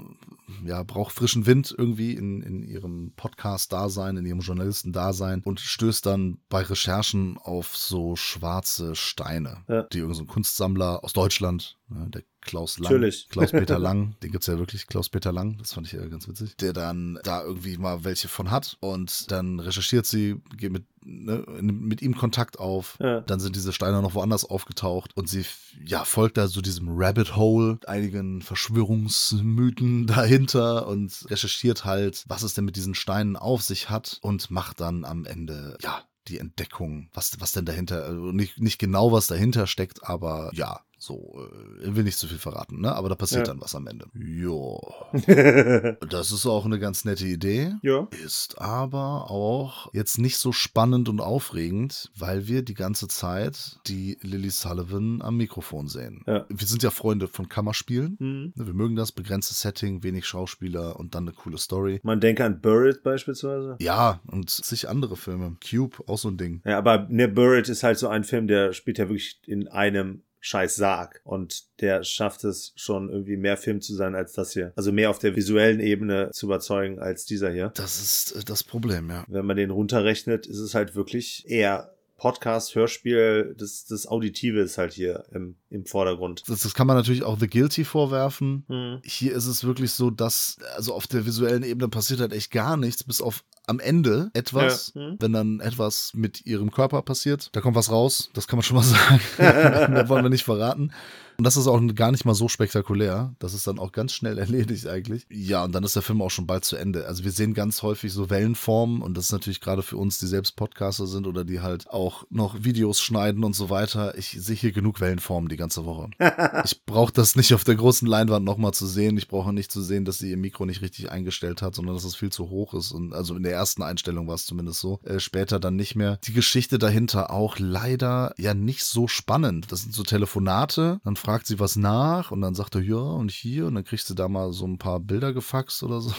ja, braucht frischen Wind irgendwie in, in ihrem Podcast-Dasein, in ihrem Journalisten-Dasein und stößt dann bei Recherchen auf so schwarze Steine, Ja. die irgendein so Kunstsammler aus Deutschland, ne, der Klaus Lang, Natürlich. Klaus-Peter Lang, den gibt's ja wirklich, Klaus-Peter Lang, das fand ich ja ganz witzig, der dann da irgendwie mal welche von hat und dann recherchiert sie, geht mit, ne, mit ihm Kontakt auf, Ja. dann sind diese Steine noch woanders aufgetaucht und sie ja, folgt da so diesem Rabbit Hole, einigen Verschwörungsmythen dahinter und recherchiert halt, was es denn mit diesen Steinen auf sich hat und macht dann am Ende, ja, die Entdeckung, was, was denn dahinter, also nicht, nicht genau was dahinter steckt, aber ja, so, äh, will nicht zu viel verraten, ne? Aber da passiert Ja. dann was am Ende. Jo. Das ist auch eine ganz nette Idee. ja. Ist aber auch jetzt nicht so spannend und aufregend, weil wir die ganze Zeit die Lily Sullivan am Mikrofon sehen. Ja. Wir sind ja Freunde von Kammerspielen. Hm. Wir mögen das, begrenztes Setting, wenig Schauspieler und dann eine coole Story. Man denke an Buried beispielsweise. Ja, und zig andere Filme. Cube, auch so ein Ding. Ja, aber ne, Buried ist halt so ein Film, der spielt ja wirklich in einem scheiß Sarg und der schafft es schon irgendwie mehr Film zu sein als das hier. Also mehr auf der visuellen Ebene zu überzeugen als dieser hier. Das ist äh, das Problem, ja. Wenn man den runterrechnet, ist es halt wirklich eher Podcast, Hörspiel, das, das Auditive ist halt hier im, im Vordergrund. Das, das kann man natürlich auch The Guilty vorwerfen. Hm. Hier ist es wirklich so, dass, also auf der visuellen Ebene passiert halt echt gar nichts, bis auf am Ende etwas, Ja. Hm. wenn dann etwas mit ihrem Körper passiert, da kommt was raus, das kann man schon mal sagen. Mehr wollen wir nicht verraten. Und das ist auch gar nicht mal so spektakulär. Das ist dann auch ganz schnell erledigt eigentlich. Ja, und dann ist der Film auch schon bald zu Ende. Also wir sehen ganz häufig so Wellenformen und das ist natürlich gerade für uns, die selbst Podcaster sind oder die halt auch noch Videos schneiden und so weiter. Ich sehe hier genug Wellenformen die ganze Woche. ich brauche das nicht auf der großen Leinwand nochmal zu sehen. Ich brauche nicht zu sehen, dass sie ihr Mikro nicht richtig eingestellt hat, sondern dass es viel zu hoch ist. Und also in der ersten Einstellung war es zumindest so. Äh, später dann nicht mehr. Die Geschichte dahinter auch leider ja nicht so spannend. Das sind so Telefonate, dann fragt sie was nach und dann sagt er, ja, und hier, und dann kriegst du da mal so ein paar Bilder gefaxt oder so.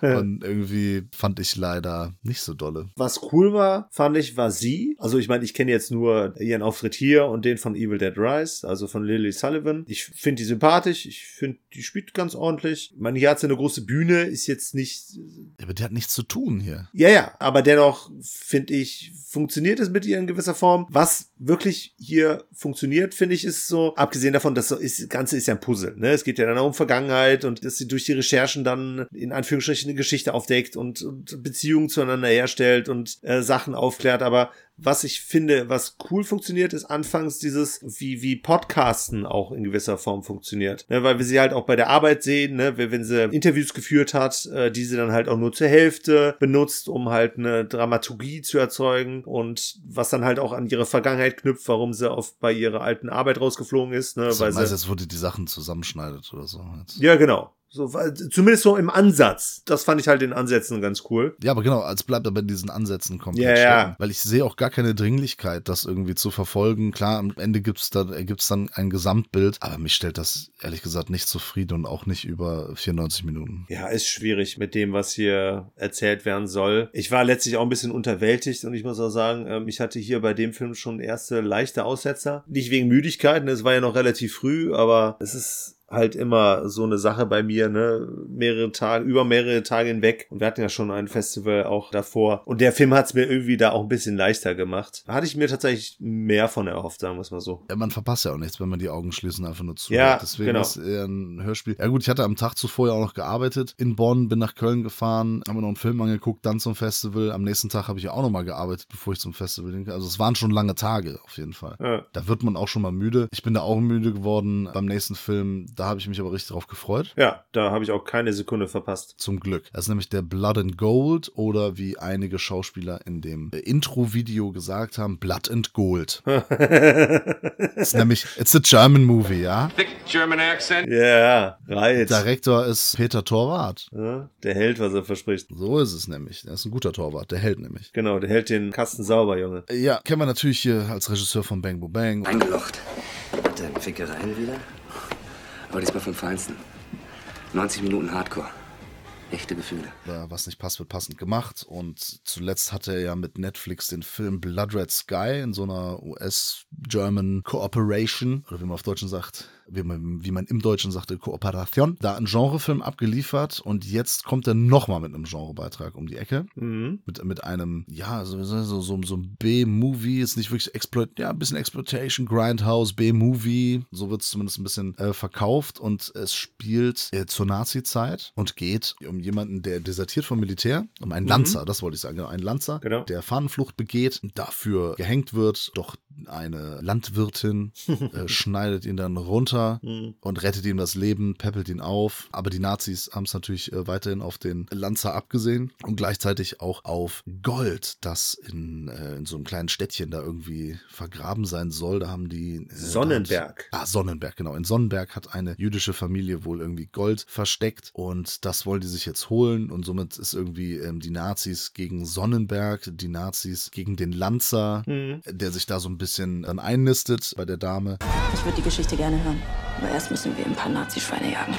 Und irgendwie fand ich leider nicht so dolle. Was cool war, fand ich, war sie. Also ich meine, ich kenne jetzt nur ihren Auftritt hier und den von Evil Dead Rise, also von Lily Sullivan. Ich finde die sympathisch. Ich finde, die spielt ganz ordentlich. Ich meine, hier hat sie eine große Bühne, ist jetzt nicht. Ja, aber die hat nichts zu tun hier. Ja, ja, aber dennoch finde ich, funktioniert es mit ihr in gewisser Form. Was wirklich hier funktioniert, finde ich, ist so, abgesehen davon, dass so ist, das Ganze ist ja ein Puzzle. Ne? Es geht ja dann auch um Vergangenheit und dass sie durch die Recherchen dann in Anführungsstrichen eine Geschichte aufdeckt und, und Beziehungen zueinander herstellt und äh, Sachen aufklärt. Aber was ich finde, was cool funktioniert, ist anfangs dieses, wie, wie Podcasten auch in gewisser Form funktioniert. Ne, weil wir sie halt auch bei der Arbeit sehen, ne, wenn sie Interviews geführt hat, äh, die sie dann halt auch nur zur Hälfte benutzt, um halt eine Dramaturgie zu erzeugen und was dann halt auch an ihre Vergangenheit knüpft, warum sie auf bei ihrer alten Arbeit rausgeflogen ist. Ne, Also, weil sie, jetzt wurde die Sachen zusammenschneidet oder so. Jetzt. ja, genau. So, zumindest so im Ansatz. Das fand ich halt in Ansätzen ganz cool. Ja, aber genau, als bleibt aber in diesen Ansätzen komplett Ja, ja. stecken. Weil ich sehe auch gar keine Dringlichkeit, das irgendwie zu verfolgen. Klar, am Ende gibt's da, gibt's dann ein Gesamtbild, aber mich stellt das ehrlich gesagt nicht zufrieden und auch nicht über 94 Minuten. Ja, ist schwierig mit dem, was hier erzählt werden soll. Ich war letztlich auch ein bisschen unterwältigt und ich muss auch sagen, ähm, ich hatte hier bei dem Film schon erste leichte Aussetzer. Nicht wegen Müdigkeit, ne, es war ja noch relativ früh, aber es ist halt immer so eine Sache bei mir, ne? Mehrere Tage, über mehrere Tage hinweg. Und wir hatten ja schon ein Festival auch davor. Und der Film hat es mir irgendwie da auch ein bisschen leichter gemacht. Da hatte ich mir tatsächlich mehr von erhofft, sagen wir es mal so. Ja, man verpasst ja auch nichts, wenn man die Augen schließt und einfach nur zuhört. Ja, Deswegen genau. ist eher ein Hörspiel. Ja gut, ich hatte am Tag zuvor ja auch noch gearbeitet in Bonn, bin nach Köln gefahren, haben mir noch einen Film angeguckt, dann zum Festival. Am nächsten Tag habe ich ja auch noch mal gearbeitet, bevor ich zum Festival ging. Also es waren schon lange Tage auf jeden Fall. Ja. Da wird man auch schon mal müde. Ich bin da auch müde geworden beim nächsten Film. Da habe ich mich aber richtig drauf gefreut. Ja, da habe ich auch keine Sekunde verpasst. Zum Glück. Das ist nämlich der Blood and Gold oder wie einige Schauspieler in dem äh, Intro-Video gesagt haben, Blood and Gold. Das ist nämlich, it's a German movie, ja? Thick German accent. Ja, right. Director ist Peter Torwart. Ja, der hält, was er verspricht. So ist es nämlich. Der ist ein guter Torwart, der hält nämlich. Genau, der hält den Kasten sauber, Junge. Ja, kennen wir natürlich hier als Regisseur von Bang Bo Bang. Eingelocht. Dann Fickereien wieder. Aber diesmal vom Feinsten. 90 Minuten Hardcore. Echte Gefühle. Oder was nicht passt, wird passend gemacht. Und zuletzt hatte er ja mit Netflix den Film Blood Red Sky in so einer US-German Cooperation, oder wie man auf Deutschen sagt, wie man, wie man im Deutschen sagte, Kooperation, da einen Genrefilm abgeliefert und jetzt kommt er nochmal mit einem Genrebeitrag um die Ecke. Mhm. Mit, mit einem, ja, so, so, so, so ein B-Movie, ist nicht wirklich Exploit, ja, ein bisschen Exploitation, Grindhouse, B-Movie, so wird es zumindest ein bisschen äh, verkauft und es spielt äh, zur Nazi-Zeit und geht um jemanden, der desertiert vom Militär, um einen Lanzer, das wollte ich sagen, genau, einen Lanzer, Genau. der Fahnenflucht begeht, dafür gehängt wird, doch eine Landwirtin äh, schneidet ihn dann runter Mhm. und rettet ihm das Leben, peppelt ihn auf. Aber die Nazis haben es natürlich äh, weiterhin auf den Lanzer abgesehen und gleichzeitig auch auf Gold, das in, äh, in so einem kleinen Städtchen da irgendwie vergraben sein soll. Da haben die. Äh, Sonnenberg. Hat, ah, Sonnenberg, genau. In Sonnenberg hat eine jüdische Familie wohl irgendwie Gold versteckt und das wollen die sich jetzt holen und somit ist irgendwie ähm, die Nazis gegen Sonnenberg, die Nazis gegen den Lanzer, Mhm. der sich da so ein bisschen dann einnistet bei der Dame. Ich würde die Geschichte gerne hören. Aber erst müssen wir ein paar Nazischweine jagen.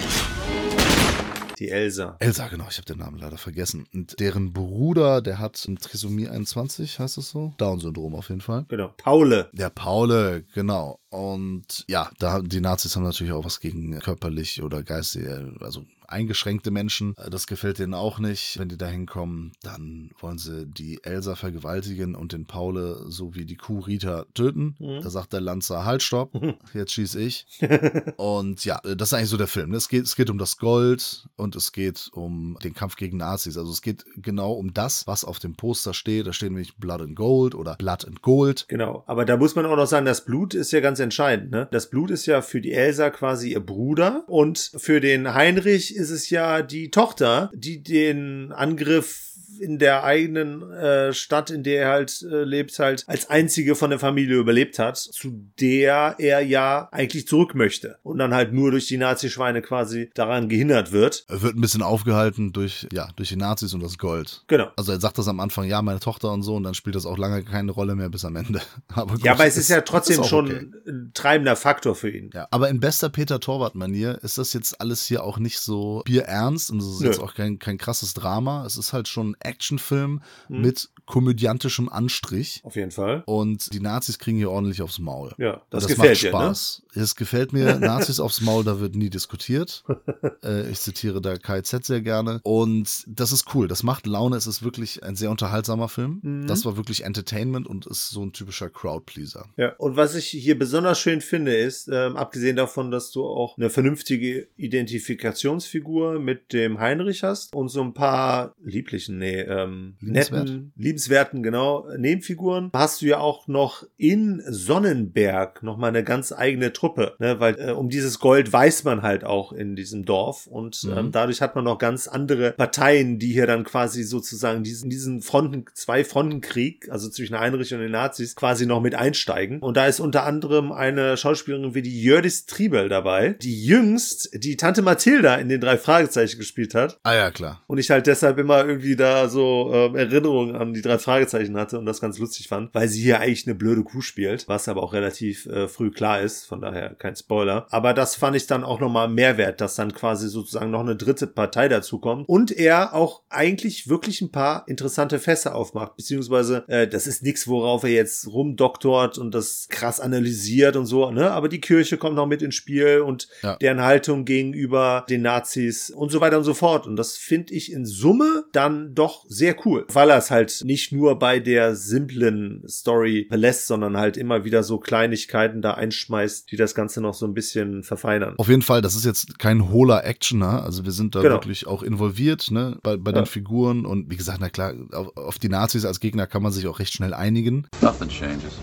Die Elsa. Elsa, genau, ich habe den Namen leider vergessen. Und deren Bruder, der hat ein Trisomie 21, heißt es so? Down-Syndrom auf jeden Fall. Genau. Paule. Der Paule, genau. Und ja, da die Nazis haben natürlich auch was gegen körperlich oder geistig, also eingeschränkte Menschen. Das gefällt denen auch nicht. Wenn die da hinkommen, dann wollen sie die Elsa vergewaltigen und den Paule sowie die Kuh Rita töten. Da sagt der Lanzer, halt, stopp, jetzt schieß ich. und ja, das ist eigentlich so der Film. Es geht, es geht um das Gold und es geht um den Kampf gegen Nazis. Also es geht genau um das, was auf dem Poster steht. Da steht nämlich Blood and Gold oder Blood and Gold. Genau. Aber da muss man auch noch sagen, das Blut ist ja ganz entscheidend. Ne? Das Blut ist ja für die Elsa quasi ihr Bruder und für den Heinrich ist es ja die Tochter, die den Angriff in der eigenen äh, Stadt, in der er halt äh, lebt, halt als einzige von der Familie überlebt hat, zu der er ja eigentlich zurück möchte und dann halt nur durch die Nazi-Schweine quasi daran gehindert wird. Er wird ein bisschen aufgehalten durch, ja, durch die Nazis und das Gold. Genau. Also er sagt das am Anfang, ja, meine Tochter und so, und dann spielt das auch lange keine Rolle mehr bis am Ende. Aber gut, Ja, aber es ist ja trotzdem auch schon okay. ein treibender Faktor für ihn. Ja, aber in bester Peter Torwart-Manier ist das jetzt alles hier auch nicht so bierernst und es ist Nö. jetzt auch kein, kein krasses Drama. Es ist halt schon Actionfilm Hm. mit komödiantischem Anstrich. Auf jeden Fall. Und die Nazis kriegen hier ordentlich aufs Maul. Ja, das, Und gefällt macht dir, ne? Spaß. Es gefällt mir. Nazis aufs Maul, da wird nie diskutiert. äh, ich zitiere da KZ sehr gerne. Und das ist cool. Das macht Laune. Es ist wirklich ein sehr unterhaltsamer Film. Mhm. Das war wirklich Entertainment und ist so ein typischer Crowdpleaser. Ja, und was ich hier besonders schön finde, ist, ähm, abgesehen davon, dass du auch eine vernünftige Identifikationsfigur mit dem Heinrich hast und so ein paar lieblichen, nee, ähm, Liebenswert. netten, liebenswerten, genau, Nebenfiguren, hast du ja auch noch in Sonnenberg nochmal eine ganz eigene Truppe, ne? weil äh, um dieses Gold weiß man halt auch in diesem Dorf und Mhm. ähm, dadurch hat man noch ganz andere Parteien, die hier dann quasi sozusagen diesen, diesen Fronten, zwei Frontenkrieg, also zwischen Heinrich und den Nazis, quasi noch mit einsteigen. Und da ist unter anderem eine Schauspielerin wie die Jördis Triebel dabei, die jüngst die Tante Mathilda in den drei Fragezeichen gespielt hat. Ah ja, klar. Und ich halt deshalb immer irgendwie da so ähm, Erinnerungen an die drei Fragezeichen hatte und das ganz lustig fand, weil sie hier eigentlich eine blöde Kuh spielt, was aber auch relativ äh, früh klar ist, von daher kein Spoiler. Aber das fand ich dann auch nochmal Mehrwert, dass dann quasi sozusagen noch eine dritte Partei dazukommt und er auch eigentlich wirklich ein paar interessante Fässer aufmacht, beziehungsweise äh, das ist nichts, worauf er jetzt rumdoktort und das krass analysiert und so, ne? Aber die Kirche kommt noch mit ins Spiel und Ja. deren Haltung gegenüber den Nazis und so weiter und so fort. Und das finde ich in Summe dann doch sehr cool, weil er es halt nicht nur bei der simplen Story belässt, sondern halt immer wieder so Kleinigkeiten da einschmeißt, die das Ganze noch so ein bisschen verfeinern. Auf jeden Fall, das ist jetzt kein hohler Actioner. Also wir sind da Genau. wirklich auch involviert, ne, bei, bei Ja. den Figuren. Und wie gesagt, na klar, auf, auf die Nazis als Gegner kann man sich auch recht schnell einigen. Nothing changes.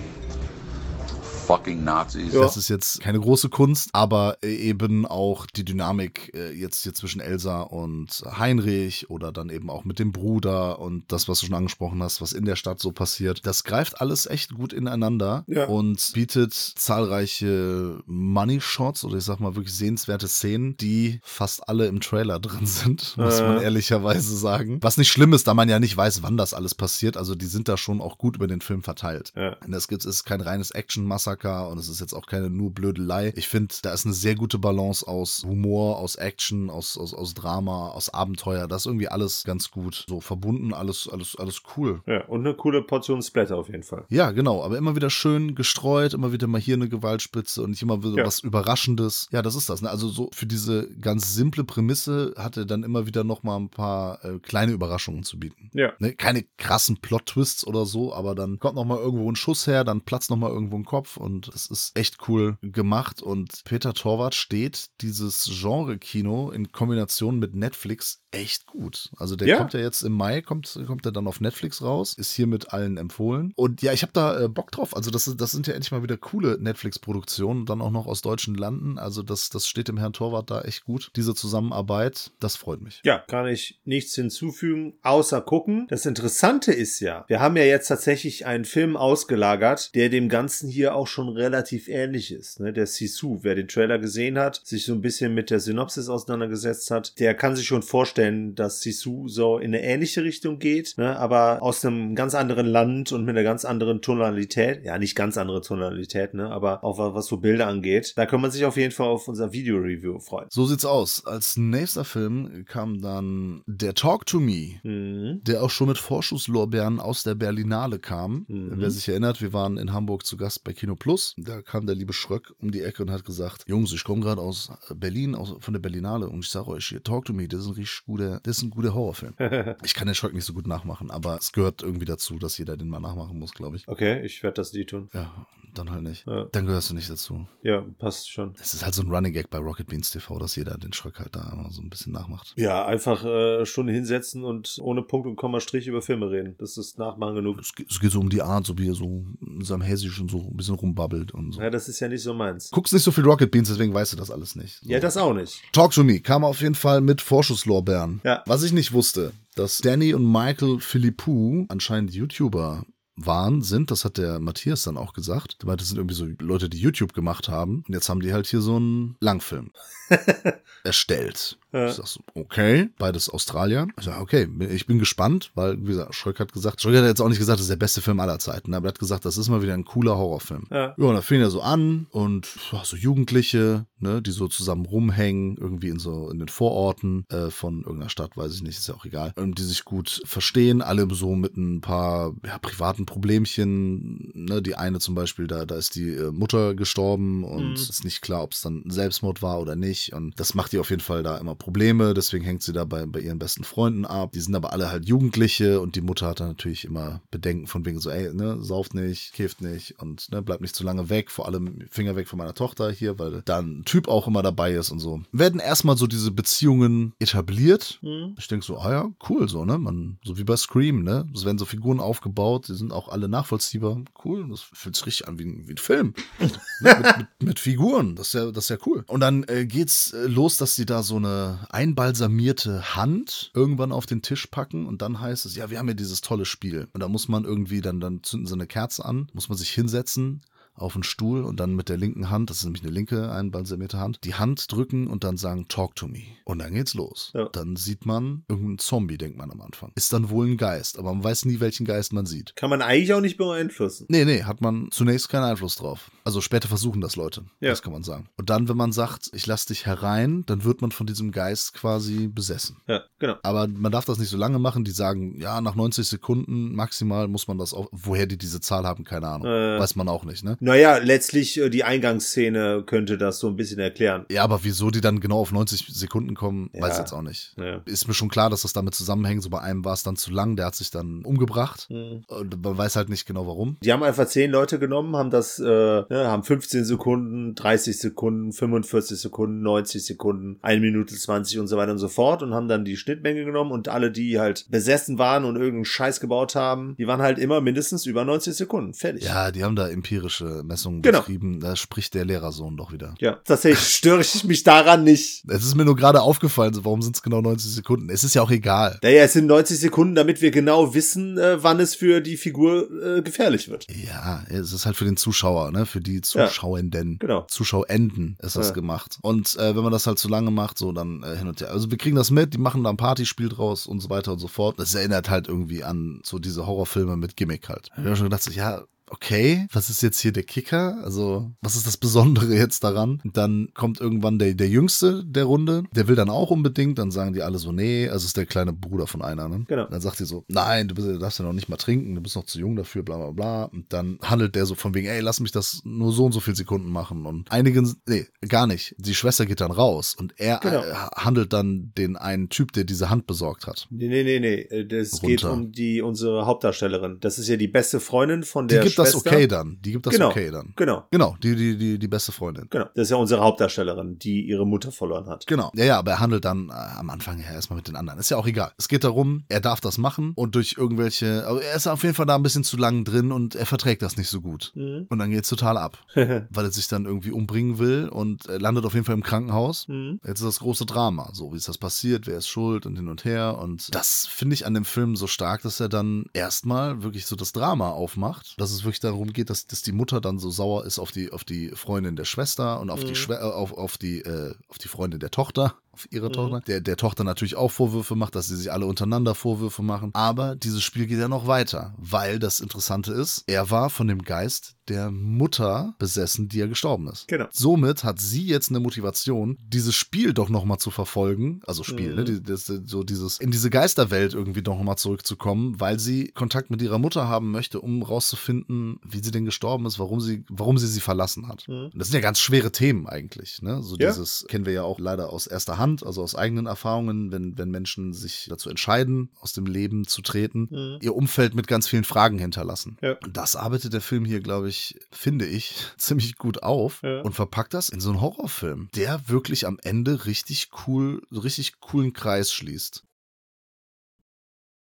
Fucking Nazis. Das ist jetzt keine große Kunst, aber äh, eben auch die Dynamik äh, jetzt hier zwischen Elsa und Heinrich oder dann eben auch mit dem Bruder und das, was du schon angesprochen hast, was in der Stadt so passiert. Das greift alles echt gut ineinander Ja. und bietet zahlreiche Money Shots oder ich sag mal wirklich sehenswerte Szenen, die fast alle im Trailer drin sind, muss Äh. man ehrlicherweise sagen. Was nicht schlimm ist, da man ja nicht weiß, wann das alles passiert. Also die sind da schon auch gut über den Film verteilt. Ja. Und es gibt, es ist kein reines Action-Massaker und es ist jetzt auch keine nur Blödelei. Ich finde, da ist eine sehr gute Balance aus Humor, aus Action, aus, aus, aus Drama, aus Abenteuer. Das ist irgendwie alles ganz gut so verbunden, alles, alles, alles cool. Ja, und eine coole Portion Splatter auf jeden Fall. Ja, genau, aber immer wieder schön gestreut, immer wieder mal hier eine Gewaltspitze und nicht immer wieder Ja. was Überraschendes. Ja, das ist das. Ne? Also so für diese ganz simple Prämisse hat er dann immer wieder noch mal ein paar äh, kleine Überraschungen zu bieten. Ja. Ne? Keine krassen Plot-Twists oder so, aber dann kommt noch mal irgendwo ein Schuss her, dann platzt noch mal irgendwo ein Kopf und es ist echt cool gemacht. Und Peter Torwart steht dieses Genre-Kino in Kombination mit Netflix echt gut. Also der Ja. kommt ja jetzt im Mai, kommt, kommt er dann auf Netflix raus, ist hier mit allen empfohlen. Und ja, ich habe da äh, Bock drauf. Also das, das sind ja endlich mal wieder coole Netflix-Produktionen, dann auch noch aus deutschen Landen. Also das, das steht dem Herrn Torwart da echt gut. Diese Zusammenarbeit, das freut mich. Ja, kann ich nichts hinzufügen, außer gucken. Das Interessante ist ja, wir haben ja jetzt tatsächlich einen Film ausgelagert, der dem Ganzen hier auch schon relativ ähnlich ist. Ne? Der Sisu, wer den Trailer gesehen hat, sich so ein bisschen mit der Synopsis auseinandergesetzt hat, der kann sich schon vorstellen, dass Sisu so in eine ähnliche Richtung geht, ne? aber aus einem ganz anderen Land und mit einer ganz anderen Tonalität. Ja, nicht ganz andere Tonalität, ne? aber auch was was so Bilder angeht. Da kann man sich auf jeden Fall auf unser Video-Review freuen. So sieht's aus. Als nächster Film kam dann der Talk to Me, Mhm. der auch schon mit Vorschusslorbeeren aus der Berlinale kam. Mhm. Wer sich erinnert, wir waren in Hamburg zu Gast bei Kino Plus. Da kam der liebe Schröck um die Ecke und hat gesagt, Jungs, ich komme gerade aus Berlin, aus, von der Berlinale und ich sage euch hier, Talk to Me, das ist ein richtig guter, das ist ein guter Horrorfilm. ich kann den Schröck nicht so gut nachmachen, aber es gehört irgendwie dazu, dass jeder den mal nachmachen muss, glaube ich. Okay, ich werde das nie tun. Ja, dann halt nicht. Ja. Dann gehörst du nicht dazu. Ja, passt schon. Es ist halt so ein Running Gag bei Rocket Beans TV, dass jeder den Schröck halt da immer so ein bisschen nachmacht. Ja, einfach äh, Stunde hinsetzen und ohne Punkt und Komma Strich über Filme reden. Das ist Nachmachen genug. Es geht, es geht so um die Art, so wie er so in seinem Hessischen so ein bisschen rumbabbelt und so. Ja, das ist ja nicht so meins. Guckst nicht so viel Rocket Beans, deswegen weißt du das alles nicht. So. Ja, das auch nicht. Talk to Me kam auf jeden Fall mit Vorschusslorbeeren. Ja. Was ich nicht wusste, dass Danny und Michael Philippou anscheinend YouTuber waren, sind, das hat der Matthias dann auch gesagt. Der meinte, das sind irgendwie so Leute, die YouTube gemacht haben. Und jetzt haben die halt hier so einen Langfilm erstellt. Ja. Ich sag so, okay, beides Australier. Ich sag, okay, ich bin gespannt, weil, wie gesagt, Schröck hat gesagt, Schröck hat jetzt auch nicht gesagt, das ist der beste Film aller Zeiten, aber er hat gesagt, das ist mal wieder ein cooler Horrorfilm. Ja. Ja, und da fing er so an und so Jugendliche, ne, die so zusammen rumhängen, irgendwie in so in den Vororten äh, von irgendeiner Stadt, weiß ich nicht, ist ja auch egal, und die sich gut verstehen, alle so mit ein paar ja, privaten Problemchen, ne, die eine zum Beispiel, da, da ist die äh, Mutter gestorben und Mhm. ist nicht klar, ob es dann ein Selbstmord war oder nicht und das macht ihr auf jeden Fall da immer Probleme, deswegen hängt sie da bei, bei ihren besten Freunden ab, die sind aber alle halt Jugendliche und die Mutter hat dann natürlich immer Bedenken von wegen so, ey, ne, sauft nicht, kifft nicht und ne, bleibt nicht zu lange weg, vor allem Finger weg von meiner Tochter hier, weil da ein Typ auch immer dabei ist und so. Werden erstmal so diese Beziehungen etabliert. Mhm. Ich denke so, ah ja, cool, so, ne? Man, so wie bei Scream, ne? Es werden so Figuren aufgebaut, die sind auch alle nachvollziehbar. Cool, das fühlt sich richtig an wie ein, wie ein Film. mit, mit, mit Figuren, das ist ja, das ist ja cool. Und dann äh, geht's äh, los, dass sie da so eine einbalsamierte Hand irgendwann auf den Tisch packen und dann heißt es, ja, wir haben ja dieses tolle Spiel. Und da muss man irgendwie, dann, dann zünden sie eine Kerze an, muss man sich hinsetzen auf einen Stuhl und dann mit der linken Hand, das ist nämlich eine linke einbalsamierte Hand, die Hand drücken und dann sagen, talk to me. Und dann geht's los. Ja. Dann sieht man irgendeinen Zombie, denkt man am Anfang. Ist dann wohl ein Geist, aber man weiß nie, welchen Geist man sieht. Kann man eigentlich auch nicht beeinflussen. Nee, nee, hat man zunächst keinen Einfluss drauf. Also später versuchen das Leute. Ja. Das kann man sagen. Und dann, wenn man sagt, ich lass dich herein, dann wird man von diesem Geist quasi besessen. Ja, genau. Aber man darf das nicht so lange machen. Die sagen, ja, nach 90 Sekunden maximal muss man das auch. Woher die diese Zahl haben, keine Ahnung. Äh. Weiß man auch nicht, ne? Naja, letztlich äh, die Eingangsszene könnte das so ein bisschen erklären. Ja, aber wieso die dann genau auf 90 Sekunden kommen, Ja. weiß ich jetzt auch nicht. Ja. Ist mir schon klar, dass das damit zusammenhängt. So bei einem war es dann zu lang, der hat sich dann umgebracht. Mhm. Und man weiß halt nicht genau warum. Die haben einfach zehn Leute genommen, haben das, äh, ne, haben 15 Sekunden, 30 Sekunden, 45 Sekunden, 90 Sekunden, 1 Minute 20 und so weiter und so fort und haben dann die Schnittmenge genommen und alle, die halt besessen waren und irgendeinen Scheiß gebaut haben, die waren halt immer mindestens über 90 Sekunden. Fertig. Ja, die haben da empirische Messungen Genau. betrieben. Da spricht der Lehrersohn doch wieder. Ja, tatsächlich störe ich mich daran nicht. Es ist mir nur gerade aufgefallen, warum sind es genau 90 Sekunden? Es ist ja auch egal. Naja, es sind 90 Sekunden, damit wir genau wissen, äh, wann es für die Figur äh, gefährlich wird. Ja, es ist halt für den Zuschauer, ne? Für die Zuschauenden. Genau. Zuschauenden ist das Ja. gemacht. Und äh, wenn man das halt zu lange macht, so dann äh, hin und her. Also wir kriegen das mit, die machen da ein Partyspiel draus und so weiter und so fort. Das erinnert halt irgendwie an so diese Horrorfilme mit Gimmick halt. Ich habe schon gedacht, so, ja, okay, was ist jetzt hier der Kicker? Also, was ist das Besondere jetzt daran? Und dann kommt irgendwann der, der Jüngste der Runde, der will dann auch unbedingt, dann sagen die alle so, nee, also ist der kleine Bruder von einer, ne? Genau. Dann sagt sie so, nein, du, bist, du darfst ja noch nicht mal trinken, du bist noch zu jung dafür, bla bla bla. Und dann handelt der so von wegen, ey, lass mich das nur so und so viel Sekunden machen. Und einigen, nee, gar nicht. Die Schwester geht dann raus und er Genau. äh, handelt dann den einen Typ, der diese Hand besorgt hat. Nee, nee, nee, nee. äh, Das geht Runter. um die, unsere Hauptdarstellerin. Das ist ja die beste Freundin von Die der Schwester. das okay dann. Die gibt das Genau. okay dann. Genau. Genau, die, die, die, die beste Freundin. Genau. Das ist ja unsere Hauptdarstellerin, die ihre Mutter verloren hat. Genau. Ja, ja, aber er handelt dann äh, am Anfang ja erstmal mit den anderen. Ist ja auch egal. Es geht darum, er darf das machen und durch irgendwelche, aber er ist auf jeden Fall da ein bisschen zu lang drin und er verträgt das nicht so gut. Mhm. Und dann geht's total ab, weil er sich dann irgendwie umbringen will und er landet auf jeden Fall im Krankenhaus. Mhm. Jetzt ist das große Drama. So, wie ist das passiert? Wer ist schuld und hin und her? Und das finde ich an dem Film so stark, dass er dann erstmal wirklich so das Drama aufmacht. Dass es wirklich darum geht, dass, dass die Mutter dann so sauer ist auf die, auf die Freundin der Schwester und auf die Schwe äh, auf, auf die, äh, auf die Freundin der Tochter. Auf ihre Tochter. Der, der Tochter natürlich auch Vorwürfe macht, dass sie sich alle untereinander Vorwürfe machen. Aber dieses Spiel geht ja noch weiter, weil das Interessante ist, er war von dem Geist der Mutter besessen, die ja gestorben ist. Genau. Somit hat sie jetzt eine Motivation, dieses Spiel doch nochmal zu verfolgen. Also Spiel, Mhm. ne? Die, das, so dieses, in diese Geisterwelt irgendwie doch nochmal zurückzukommen, weil sie Kontakt mit ihrer Mutter haben möchte, um rauszufinden, wie sie denn gestorben ist, warum sie, warum sie sie verlassen hat. Mhm. Und das sind ja ganz schwere Themen eigentlich, ne? So Ja. dieses kennen wir ja auch leider aus erster Hand, also aus eigenen Erfahrungen, wenn, wenn Menschen sich dazu entscheiden, aus dem Leben zu treten, Mhm. ihr Umfeld mit ganz vielen Fragen hinterlassen. Ja. Und das arbeitet der Film hier, glaube ich, finde ich, ziemlich gut auf Ja. und verpackt das in so einen Horrorfilm, der wirklich am Ende richtig cool, richtig coolen Kreis schließt.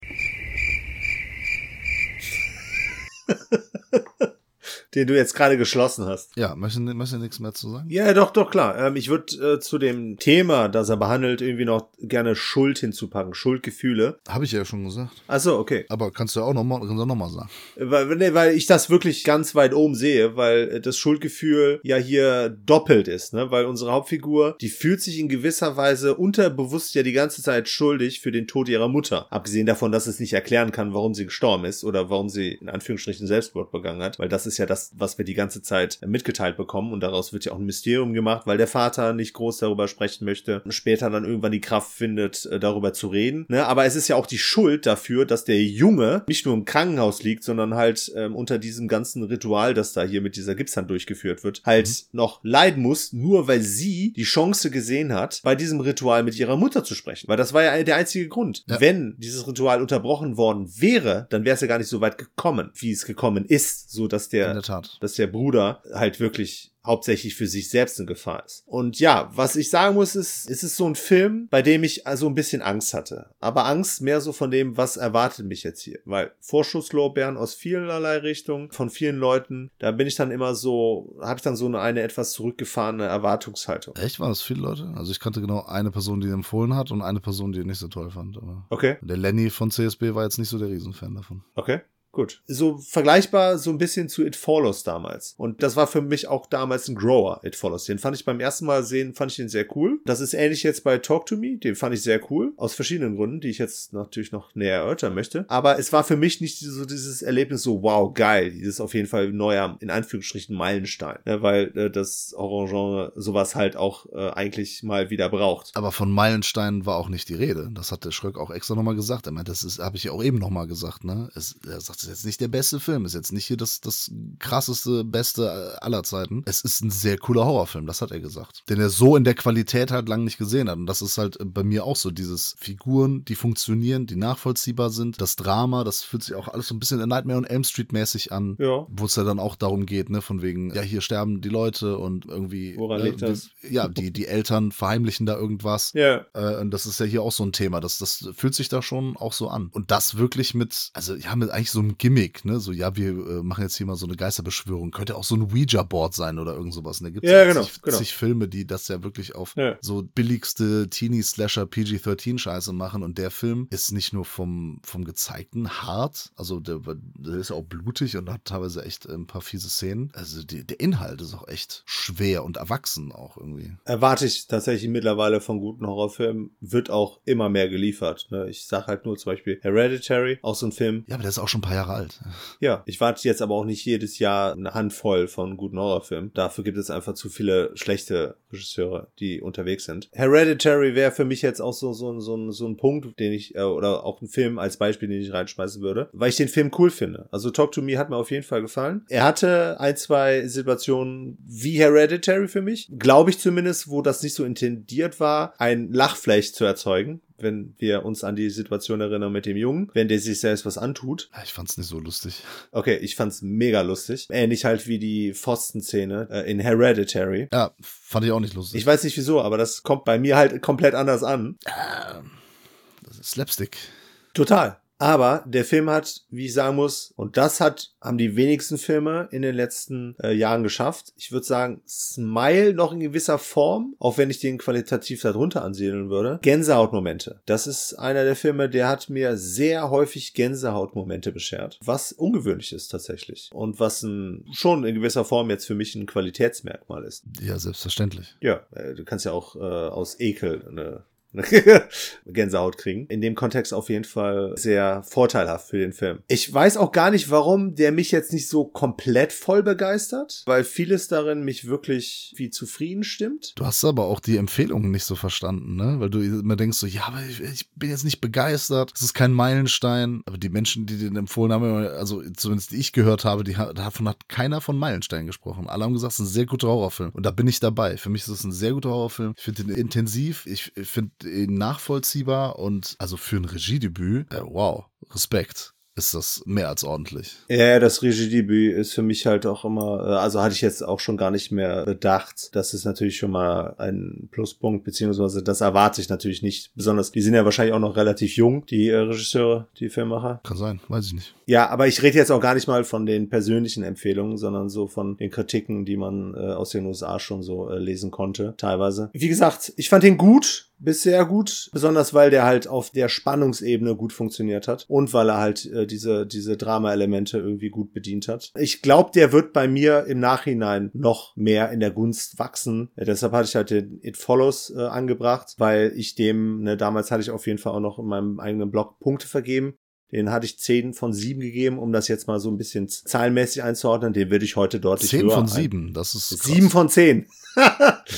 den du jetzt gerade geschlossen hast. Ja, möchtest du möchtest du nichts mehr zu sagen? Ja, doch, doch, klar. Ähm, ich würde äh, zu dem Thema, das er behandelt, irgendwie noch gerne Schuld hinzupacken, Schuldgefühle. Habe ich ja schon gesagt. Achso, okay. Aber kannst du auch nochmal noch mal sagen. Weil, nee, weil ich das wirklich ganz weit oben sehe, weil äh, das Schuldgefühl ja hier doppelt ist, ne? Weil unsere Hauptfigur, die fühlt sich in gewisser Weise unterbewusst ja die ganze Zeit schuldig für den Tod ihrer Mutter. Abgesehen davon, dass es nicht erklären kann, warum sie gestorben ist oder warum sie in Anführungsstrichen Selbstmord begangen hat, weil das ist ja das, was wir die ganze Zeit mitgeteilt bekommen und daraus wird ja auch ein Mysterium gemacht, weil der Vater nicht groß darüber sprechen möchte und später dann irgendwann die Kraft findet, äh, darüber zu reden. Ne? Aber es ist ja auch die Schuld dafür, dass der Junge nicht nur im Krankenhaus liegt, sondern halt ähm, unter diesem ganzen Ritual, das da hier mit dieser Gipshand durchgeführt wird, halt mhm. noch leiden muss, nur weil sie die Chance gesehen hat, bei diesem Ritual mit ihrer Mutter zu sprechen. Weil das war ja der einzige Grund. Ja. Wenn dieses Ritual unterbrochen worden wäre, dann wäre es ja gar nicht so weit gekommen, wie es gekommen ist, so dass der, der dass der Bruder halt wirklich hauptsächlich für sich selbst in Gefahr ist. Und ja, was ich sagen muss, ist, es ist so ein Film, bei dem ich also ein bisschen Angst hatte. Aber Angst mehr so von dem, was erwartet mich jetzt hier. Weil Vorschusslorbeeren aus vielerlei Richtungen, von vielen Leuten, da bin ich dann immer so, habe ich dann so eine, eine etwas zurückgefahrene Erwartungshaltung. Echt? Waren das viele Leute? Also ich kannte genau eine Person, die empfohlen hat und eine Person, die ihn nicht so toll fand. Aber okay. Der Lenny von CSB war jetzt nicht so der Riesenfan davon. Okay. Gut. So vergleichbar so ein bisschen zu It Follows damals. Und das war für mich auch damals ein Grower, It Follows. Den fand ich beim ersten Mal sehen, fand ich den sehr cool. Das ist ähnlich jetzt bei Talk to Me. Den fand ich sehr cool. Aus verschiedenen Gründen, die ich jetzt natürlich noch näher erörtern möchte. Aber es war für mich nicht so dieses Erlebnis so, wow, geil. Dieses auf jeden Fall neuer, in Anführungsstrichen, Meilenstein. Ja, weil äh, das Horrorgenre sowas halt auch äh, eigentlich mal wieder braucht. Aber von Meilenstein war auch nicht die Rede. Das hat der Schröck auch extra nochmal gesagt. Ich meine, das ist, habe ich ja auch eben nochmal gesagt, ne? Es, er sagt ist jetzt nicht der beste Film, ist jetzt nicht hier das, das krasseste, beste aller Zeiten. Es ist ein sehr cooler Horrorfilm, das hat er gesagt. Den er so in der Qualität halt lange nicht gesehen hat. Und das ist halt bei mir auch so, dieses Figuren, die funktionieren, die nachvollziehbar sind, das Drama, das fühlt sich auch alles so ein bisschen in Nightmare on Elm Street mäßig an. Ja. Wo es ja dann auch darum geht, ne, von wegen, ja, hier sterben die Leute und irgendwie. Woran äh, liegt das? Ja, die, die Eltern verheimlichen da irgendwas. Ja. Äh, und das ist ja hier auch so ein Thema. Das, das fühlt sich da schon auch so an. Und das wirklich mit, also ja, mit eigentlich so einem Gimmick Gimmick, ne? So, ja, wir äh, machen jetzt hier mal so eine Geisterbeschwörung. Könnte auch so ein Ouija-Board sein oder irgend sowas. Da gibt es ja, genau, zig, genau. zig Filme, die das ja wirklich auf Ja. so billigste Teenie-Slasher PG-13-Scheiße machen. Und der Film ist nicht nur vom, vom gezeigten hart, also der, der ist auch blutig und hat teilweise echt ein paar fiese Szenen. Also die, der Inhalt ist auch echt schwer und erwachsen auch irgendwie. Erwarte ich tatsächlich mittlerweile von guten Horrorfilmen, wird auch immer mehr geliefert. Ne? Ich sag halt nur zum Beispiel Hereditary, auch so ein Film. Ja, aber der ist auch schon ein paar Jahre alt. Ja, ich warte jetzt aber auch nicht jedes Jahr eine Handvoll von guten Horrorfilmen. Dafür gibt es einfach zu viele schlechte Regisseure, die unterwegs sind. Hereditary wäre für mich jetzt auch so, so, so, so ein Punkt, den ich, äh, oder auch ein Film als Beispiel, den ich reinschmeißen würde, weil ich den Film cool finde. Also Talk to Me hat mir auf jeden Fall gefallen. Er hatte ein, zwei Situationen wie Hereditary für mich, glaube ich zumindest, wo das nicht so intendiert war, ein Lachfleisch zu erzeugen. Wenn wir uns an die Situation erinnern mit dem Jungen, wenn der sich selbst was antut, Ja, ich fand's nicht so lustig. Okay, ich fand's mega lustig. Ähnlich halt wie die Pfosten-Szene äh, in Hereditary. Ja, fand ich auch nicht lustig. Ich weiß nicht wieso, aber das kommt bei mir halt komplett anders an. Slapstick. Total. Aber der Film hat, wie ich sagen muss, und das hat, haben die wenigsten Filme in den letzten äh, Jahren geschafft. Ich würde sagen, Smile noch in gewisser Form, auch wenn ich den qualitativ darunter ansiedeln würde. Gänsehautmomente. Das ist einer der Filme, der hat mir sehr häufig Gänsehautmomente beschert. Was ungewöhnlich ist tatsächlich. Und was ein, schon in gewisser Form jetzt für mich ein Qualitätsmerkmal ist. Ja, selbstverständlich. Ja, äh, du kannst ja auch äh, aus Ekel eine Gänsehaut kriegen. In dem Kontext auf jeden Fall sehr vorteilhaft für den Film. Ich weiß auch gar nicht, warum der mich jetzt nicht so komplett voll begeistert, weil vieles darin mich wirklich wie zufrieden stimmt. Du hast aber auch die Empfehlungen nicht so verstanden, ne? Weil du immer denkst so, ja, aber ich, ich bin jetzt nicht begeistert, es ist kein Meilenstein. Aber die Menschen, die den empfohlen haben, also zumindest die ich gehört habe, die, davon hat keiner von Meilenstein gesprochen. Alle haben gesagt, es ist ein sehr guter Horrorfilm. Und da bin ich dabei. Für mich ist es ein sehr guter Horrorfilm. Ich finde ihn intensiv, ich finde nachvollziehbar und also für ein Regiedebüt, äh, wow, Respekt. ist das mehr als ordentlich. Ja, das Regiedebüt ist für mich halt auch immer, äh, also hatte ich jetzt auch schon gar nicht mehr bedacht. Das ist natürlich schon mal ein Pluspunkt, beziehungsweise das erwarte ich natürlich nicht. Besonders, die sind ja wahrscheinlich auch noch relativ jung, die äh, Regisseure, die Filmemacher. Kann sein, weiß ich nicht. Ja, aber ich rede jetzt auch gar nicht mal von den persönlichen Empfehlungen, sondern so von den Kritiken, die man äh, aus den USA schon so äh, lesen konnte, teilweise. Wie gesagt, ich fand den gut bis sehr gut, besonders weil der halt auf der Spannungsebene gut funktioniert hat und weil er halt äh, diese diese Drama-Elemente irgendwie gut bedient hat. Ich glaube, der wird bei mir im Nachhinein noch mehr in der Gunst wachsen. Äh, deshalb hatte ich halt den It Follows äh, angebracht, weil ich dem, ne, damals hatte ich auf jeden Fall auch noch in meinem eigenen Blog Punkte vergeben. Den hatte ich 10 von 7 gegeben, um das jetzt mal so ein bisschen zahlenmäßig einzuordnen. Den würde ich heute deutlich 10 höher von ein- 7, das ist krass. 7 von 10.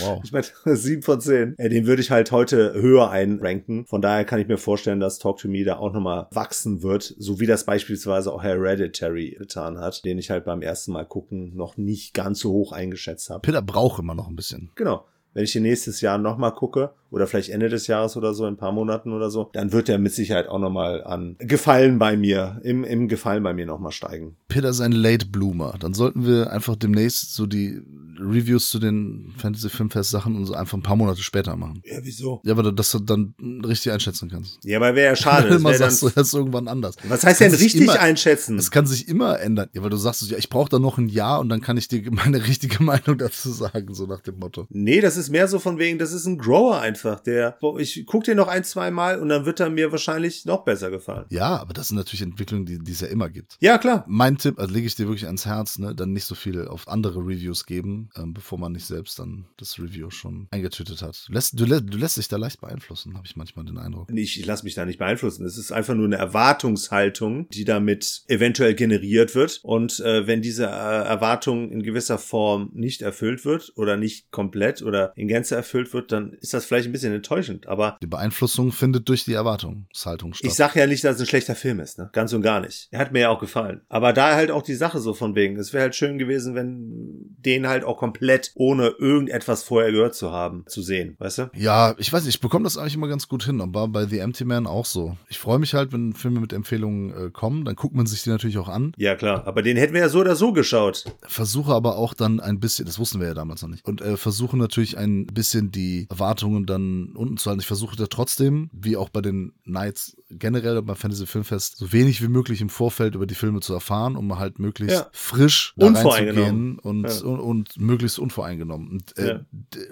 Wow. Ich meine, 7 von 10. Äh, Den würde ich halt heute höher einranken. Von daher kann ich mir vorstellen, dass Talk to Me da auch nochmal wachsen wird, so wie das beispielsweise auch Hereditary getan hat, den ich halt beim ersten Mal gucken noch nicht ganz so hoch eingeschätzt habe. Peter braucht immer noch ein bisschen. Genau. Wenn ich den nächstes Jahr nochmal gucke, oder vielleicht Ende des Jahres oder so, in ein paar Monaten oder so, dann wird der mit Sicherheit auch nochmal an Gefallen bei mir, im, im Gefallen bei mir nochmal steigen. Peter ist ein Late Bloomer. Dann sollten wir einfach demnächst so die Reviews zu den Fantasy Filmfest Sachen und so einfach ein paar Monate später machen. Ja, wieso? Ja, aber dass du dann richtig einschätzen kannst. Ja, aber wäre ja schade. Das immer wär dann, sagst du, das irgendwann anders. was heißt denn richtig immer- einschätzen? Es kann sich immer ändern. Ja, weil du sagst, ja, ich brauche da noch ein Jahr und dann kann ich dir meine richtige Meinung dazu sagen, so nach dem Motto. Nee, das ist mehr so von wegen, das ist ein Grower einfach, der, boah, ich guck den noch ein, zwei Mal und dann wird er mir wahrscheinlich noch besser gefallen. Ja, aber das sind natürlich Entwicklungen, die, die es ja immer gibt. Ja, klar. Mein Tipp, also lege ich dir wirklich ans Herz, ne, dann nicht so viel auf andere Reviews geben, ähm, bevor man nicht selbst dann das Review schon eingetütet hat. Du lässt, du, du lässt dich da leicht beeinflussen, habe ich manchmal den Eindruck. Ich, ich lasse mich da nicht beeinflussen. Es ist einfach nur eine Erwartungshaltung, die damit eventuell generiert wird. Und äh, wenn diese äh, Erwartung in gewisser Form nicht erfüllt wird oder nicht komplett oder in Gänze erfüllt wird, dann ist das vielleicht ein bisschen enttäuschend. Aber Die Beeinflussung findet durch die Erwartungshaltung statt. Ich sag ja nicht, dass es ein schlechter Film ist, ne? Ganz und gar nicht. Er hat mir ja auch gefallen. Aber da halt auch die Sache so von wegen. Es wäre halt schön gewesen, wenn den halt auch komplett ohne irgendetwas vorher gehört zu haben, zu sehen, weißt du? Ja, ich weiß nicht, ich bekomme das eigentlich immer ganz gut hin, aber bei The Empty Man auch so. Ich freue mich halt, wenn Filme mit Empfehlungen äh, kommen, dann guckt man sich die natürlich auch an. Ja, klar. Aber den hätten wir ja so oder so geschaut. Versuche aber auch dann ein bisschen, das wussten wir ja damals noch nicht, und äh, versuche natürlich ein bisschen die Erwartungen dann unten zu halten. Ich versuche da trotzdem, wie auch bei den Nights generell beim Fantasy Filmfest, so wenig wie möglich im Vorfeld über die Filme zu erfahren, um halt möglichst Ja. frisch da reinzugehen und, Ja. und, und möglichst unvoreingenommen. Und, äh, Ja.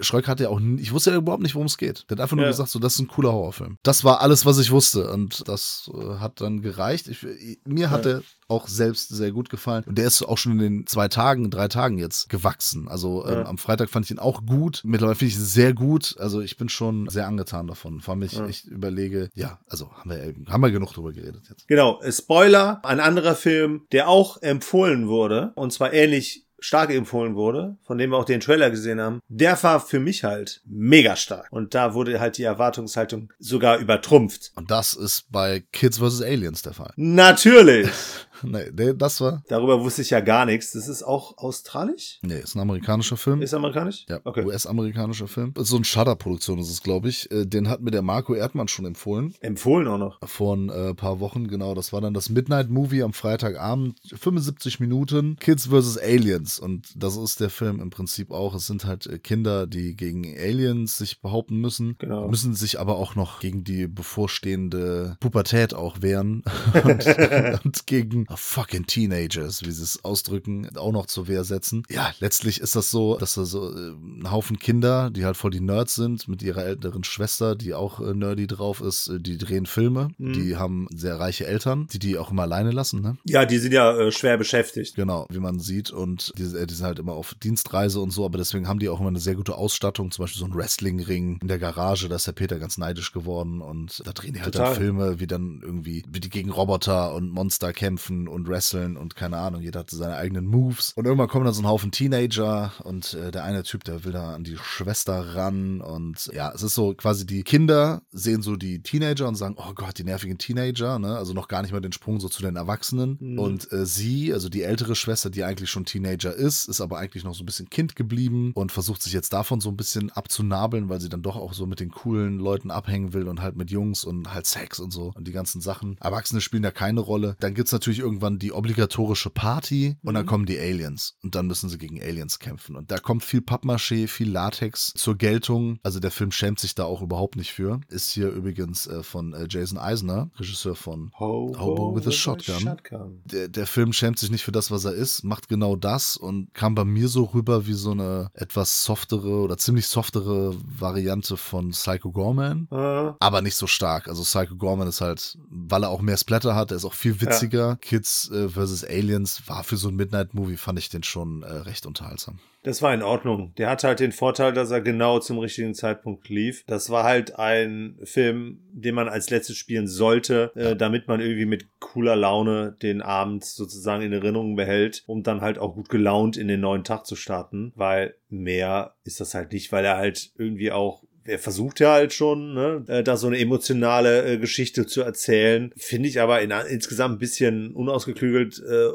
Schröck hatte ja auch, ich wusste ja überhaupt nicht, worum es geht. Der hat einfach nur gesagt, so, das ist ein cooler Horrorfilm. Das war alles, was ich wusste und das äh, hat dann gereicht. Ich, mir hat Ja. Auch selbst sehr gut gefallen. Und der ist auch schon in den zwei Tagen, drei Tagen jetzt gewachsen. Also ähm, Ja. am Freitag fand ich ihn auch gut. Mittlerweile finde ich ihn sehr gut. Also ich bin schon sehr angetan davon. Vor allem ich, Ja. ich überlege, ja, also haben wir, haben wir genug drüber geredet jetzt. Genau. äh, Spoiler. Ein anderer Film, der auch empfohlen wurde. Und zwar ähnlich stark empfohlen wurde, von dem wir auch den Trailer gesehen haben, der war für mich halt mega stark. Und da wurde halt die Erwartungshaltung sogar übertrumpft. Und das ist bei Kids vs. Aliens der Fall. Natürlich. nee, das war, Darüber wusste ich ja gar nichts. Das ist auch australisch? nee, ist ein amerikanischer Film. Ist amerikanisch? Ja, Okay. US-amerikanischer Film. So ein Shudder-Produktion ist es, glaube ich. Äh, Den hat mir der Marco Erdmann schon empfohlen. Empfohlen auch noch. Vor ein äh, paar Wochen, genau. Das war dann das Midnight Movie am Freitagabend. 75 Minuten. Kids vs. Aliens. Und das ist der Film im Prinzip auch. Es sind halt äh, Kinder, die gegen Aliens sich behaupten müssen. Genau. Müssen sich aber auch noch gegen die bevorstehende Pubertät auch wehren. und, und gegen fucking Teenagers, wie sie es ausdrücken, auch noch zur Wehr setzen. Ja, letztlich ist das so, dass da so äh, ein Haufen Kinder, die halt voll die Nerds sind, mit ihrer älteren Schwester, die auch äh, nerdy drauf ist, äh, die drehen Filme. Mhm. Die haben sehr reiche Eltern, die die auch immer alleine lassen, ne? Ja, die sind ja äh, schwer beschäftigt. Genau, wie man sieht. Und die, äh, die sind halt immer auf Dienstreise und so, aber deswegen haben die auch immer eine sehr gute Ausstattung. Zum Beispiel so ein Wrestlingring in der Garage, da ist der Peter ganz neidisch geworden. Und da drehen die halt Total. dann Filme, wie dann irgendwie, wie die gegen Roboter und Monster kämpfen kämpfen und wresteln und keine Ahnung, jeder hatte seine eigenen Moves. Und irgendwann kommen dann so ein Haufen Teenager und äh, der eine Typ, der will da an die Schwester ran und ja, es ist so quasi die Kinder sehen so die Teenager und sagen, oh Gott, die nervigen Teenager, ne? Also noch gar nicht mal den Sprung so zu den Erwachsenen. Mhm. Und äh, sie, also die ältere Schwester, die eigentlich schon Teenager ist, ist aber eigentlich noch so ein bisschen Kind geblieben und versucht sich jetzt davon so ein bisschen abzunabeln, weil sie dann doch auch so mit den coolen Leuten abhängen will und halt mit Jungs und halt Sex und so und die ganzen Sachen. Erwachsene spielen da keine Rolle. Dann gibt's natürlich irgendwann die obligatorische Party und dann kommen die Aliens und dann müssen sie gegen Aliens kämpfen. Und da kommt viel Pappmaché, viel Latex zur Geltung. Also der Film schämt sich da auch überhaupt nicht für. Ist hier übrigens äh, von äh, Jason Eisner, Regisseur von Hobo with a Shotgun. Der, der Film schämt sich nicht für das, was er ist, macht genau das und kam bei mir so rüber wie so eine etwas softere oder ziemlich softere Variante von Psycho Gorman, Äh, aber nicht so stark. Also Psycho Gorman ist halt, weil er auch mehr Splatter hat, er ist auch viel witziger. Kids äh, vs. Aliens war für so ein Midnight-Movie, fand ich den schon äh, recht unterhaltsam. Das war in Ordnung. Der hatte halt den Vorteil, dass er genau zum richtigen Zeitpunkt lief. Das war halt ein Film, den man als letztes spielen sollte, äh, damit man irgendwie mit cooler Laune den Abend sozusagen in Erinnerung behält, um dann halt auch gut gelaunt in den neuen Tag zu starten, weil mehr ist das halt nicht, weil er halt irgendwie auch er versucht ja halt schon, ne, äh, da so eine emotionale äh, Geschichte zu erzählen. Finde ich aber in, insgesamt ein bisschen unausgeklügelt, äh,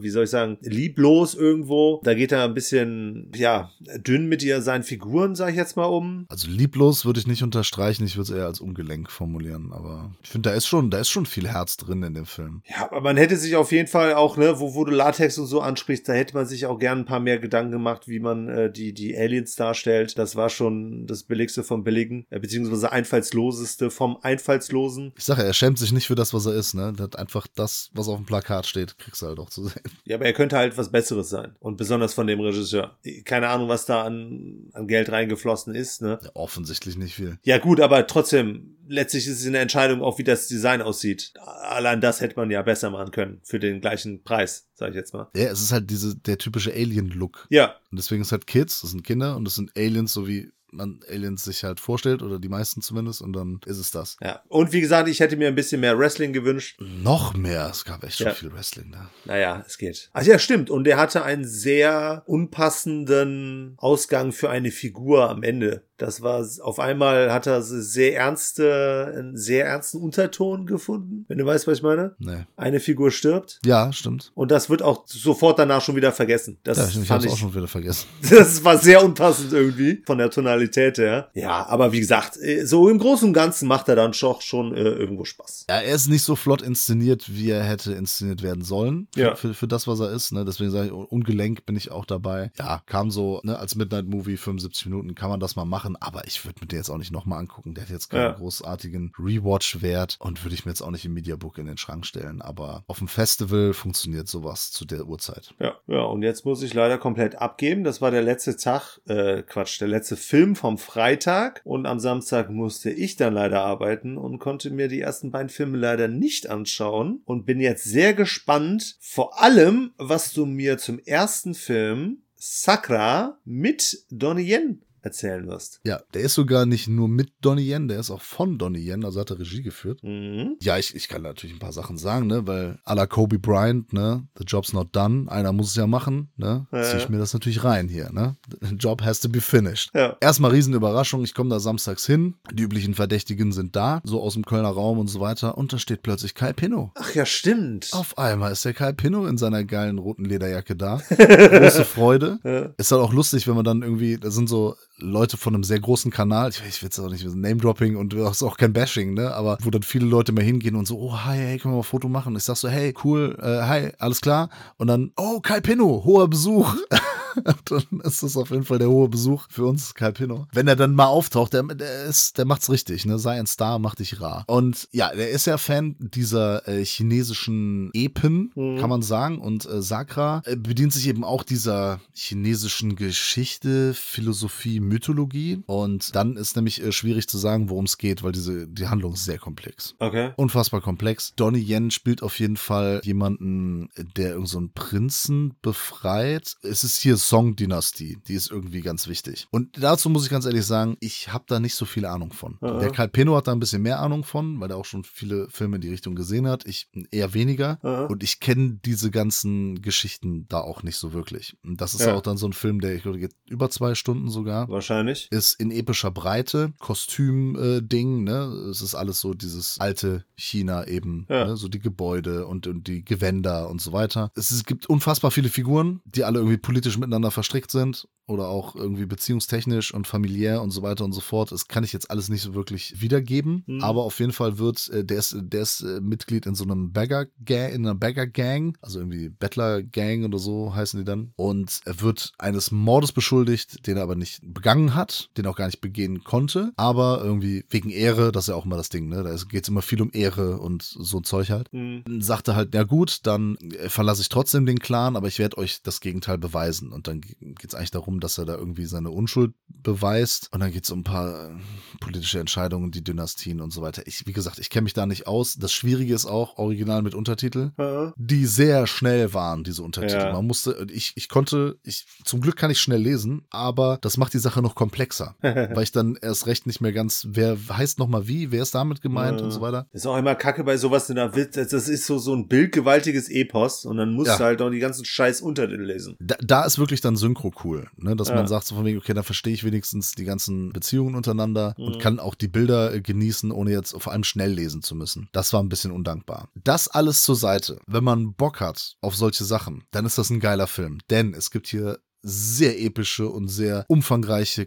wie soll ich sagen, lieblos irgendwo. Da geht er ein bisschen, ja, dünn mit ihr seinen Figuren, sag ich jetzt mal um. Also lieblos würde ich nicht unterstreichen, ich würde es eher als ungelenk formulieren, aber ich finde, da ist schon, da ist schon viel Herz drin in dem Film. Ja, aber man hätte sich auf jeden Fall auch, ne, wo, wo du Latex und so ansprichst, da hätte man sich auch gern ein paar mehr Gedanken gemacht, wie man äh, die, die Aliens darstellt. Das war schon das Billigste vom Billigen, äh, beziehungsweise einfallsloseste vom Einfallslosen. Ich sage, er schämt sich nicht für das, was er ist, ne? Der hat einfach das, was auf dem Plakat steht, kriegst du halt auch zu sehen. Ja, aber er könnte halt was Besseres sein. Und besonders von dem Regisseur. Keine Ahnung, was da an, an Geld reingeflossen ist, ne? Ja, offensichtlich nicht viel. Ja, gut, aber trotzdem, letztlich ist es eine Entscheidung, auch wie das Design aussieht. Allein das hätte man ja besser machen können. Für den gleichen Preis, sag ich jetzt mal. Ja, es ist halt diese, der typische Alien-Look. Ja, Und deswegen ist halt Kids, das sind Kinder und das sind Aliens, so wie man Aliens sich halt vorstellt, oder die meisten zumindest, und dann ist es das. ja. Und wie gesagt, ich hätte mir ein bisschen mehr Wrestling gewünscht. Noch mehr, es gab echt Ja. schon viel Wrestling da. Naja, es geht. Ach ja, stimmt. Und er hatte einen sehr unpassenden Ausgang für eine Figur am Ende. Das war, auf einmal hat er sehr ernste, einen sehr ernsten Unterton gefunden. Wenn du weißt, was ich meine? Nee. Eine Figur stirbt. Ja, stimmt. Und das wird auch sofort danach schon wieder vergessen. Das Ja, ich, ich hab's ich, auch schon wieder vergessen. das war sehr unpassend irgendwie von der Tonalität her. Ja, aber wie gesagt, äh, so im Großen und Ganzen macht er dann schon, schon äh, irgendwo Spaß. Ja, er ist nicht so flott inszeniert, wie er hätte inszeniert werden sollen. Für, Ja. für, für das, was er ist. Ne? Deswegen sage ich, ungelenk bin ich auch dabei. Ja, kam so, ne, als Midnight-Movie, 75 Minuten, kann man das mal machen, aber ich würde mir den jetzt auch nicht nochmal angucken. Der hat jetzt keinen Ja. großartigen Rewatch-Wert und würde ich mir jetzt auch nicht im Mediabook in den Schrank stellen. Aber auf dem Festival funktioniert sowas zu der Uhrzeit. Ja, ja, und jetzt muss ich leider komplett abgeben. Das war der letzte Tag, äh, Quatsch, der letzte Film vom Freitag. Und am Samstag musste ich dann leider arbeiten und konnte mir die ersten beiden Filme leider nicht anschauen. Und bin jetzt sehr gespannt, vor allem, was du mir zum ersten Film Sakra mit Donnie Yen erzählen wirst. Ja, der ist sogar nicht nur mit Donnie Yen, der ist auch von Donnie Yen, also hat er Regie geführt. Mhm. Ja, ich, ich kann natürlich ein paar Sachen sagen, ne, weil à la Kobe Bryant, ne, the job's not done, einer muss es ja machen, ne, Ja, zieh ich ja. mir das natürlich rein hier, ne, the job has to be finished. Ja. Erstmal Riesenüberraschung, ich komme da samstags hin, die üblichen Verdächtigen sind da, so aus dem Kölner Raum und so weiter, und da steht plötzlich Kai Pinno. Ach ja, stimmt. Auf einmal ist der Kai Pinno in seiner geilen roten Lederjacke da. Große Freude. Ja. Ist halt auch lustig, wenn man dann irgendwie, da sind so Leute von einem sehr großen Kanal, ich, ich will es auch nicht, Name-Dropping und das ist auch kein Bashing, ne? Aber wo dann viele Leute mal hingehen und so, oh, hi, hey, können wir mal ein Foto machen? Ich sag so, hey, cool, äh, hi, alles klar. Und dann, oh, Kai Pinno, hoher Besuch. dann ist das auf jeden Fall der hohe Besuch für uns, Kai Pinno. Wenn er dann mal auftaucht, der, der, ist, der macht's richtig, ne? Sei ein Star, mach dich rar. Und ja, der ist ja Fan dieser äh, chinesischen Epen, kann man sagen. Und äh, Sakra äh, bedient sich eben auch dieser chinesischen Geschichte, Philosophie, Mythologie. Und dann ist nämlich äh, schwierig zu sagen, worum es geht, weil diese, die Handlung ist sehr komplex Okay. unfassbar komplex. Donnie Yen spielt auf jeden Fall jemanden, der irgendeinen so einen Prinzen befreit. Es ist hier Song-Dynastie, die ist irgendwie ganz wichtig. Und dazu muss ich ganz ehrlich sagen, ich habe da nicht so viel Ahnung von. Ja. Der Karl Peno hat da ein bisschen mehr Ahnung von, weil er auch schon viele Filme in die Richtung gesehen hat. Ich eher weniger. Ja. Und ich kenne diese ganzen Geschichten da auch nicht so wirklich. Und das ist Ja. auch dann so ein Film, der, ich glaube, geht über zwei Stunden sogar Wahrscheinlich. ist in epischer Breite, Kostüm-Ding, ne? Es ist alles so dieses alte China eben, Ja. ne? so die Gebäude und, und die Gewänder und so weiter. Es, ist, gibt unfassbar viele Figuren, die alle irgendwie politisch miteinander verstrickt sind oder auch irgendwie beziehungstechnisch und familiär und so weiter und so fort. Das kann ich jetzt alles nicht so wirklich wiedergeben, Mhm. aber auf jeden Fall wird, äh, der ist, der ist äh, Mitglied in so einem Bagger Gang, in einer Bagger Gang, also irgendwie Bettler Gang oder so heißen die dann. Und er wird eines Mordes beschuldigt, den er aber nicht begangen hat, den er auch gar nicht begehen konnte, aber irgendwie wegen Ehre, das ist ja auch immer das Ding, ne? Da geht es immer viel um Ehre und so ein Zeug halt. Mhm. Dann sagt er halt, ja gut, dann äh, verlasse ich trotzdem den Clan, aber ich werde euch das Gegenteil beweisen. Und dann geht es eigentlich darum, dass er da irgendwie seine Unschuld beweist. Und dann geht es um ein paar äh, politische Entscheidungen, die Dynastien und so weiter. Ich, wie gesagt, ich kenne mich da nicht aus. Das Schwierige ist auch, original mit Untertitel, Ja. die sehr schnell waren, diese Untertitel. Ja. Man musste, ich, ich konnte, ich, zum Glück kann ich schnell lesen, aber das macht die Sache noch komplexer. weil ich dann erst recht nicht mehr ganz, wer heißt nochmal wie, wer ist damit gemeint Ja. und so weiter. Ist auch immer kacke bei sowas, denn da wird, das ist so, so ein bildgewaltiges Epos und dann musst du halt auch die ganzen scheiß Untertitel lesen. Da, da ist wirklich dann Synchro cool, ne? dass Ja. man sagt so von wegen, okay, dann verstehe ich wenigstens die ganzen Beziehungen untereinander Mhm. und kann auch die Bilder äh, genießen, ohne jetzt vor allem schnell lesen zu müssen. Das war ein bisschen undankbar. Das alles zur Seite. Wenn man Bock hat auf solche Sachen, dann ist das ein geiler Film, denn es gibt hier sehr epische und sehr umfangreiche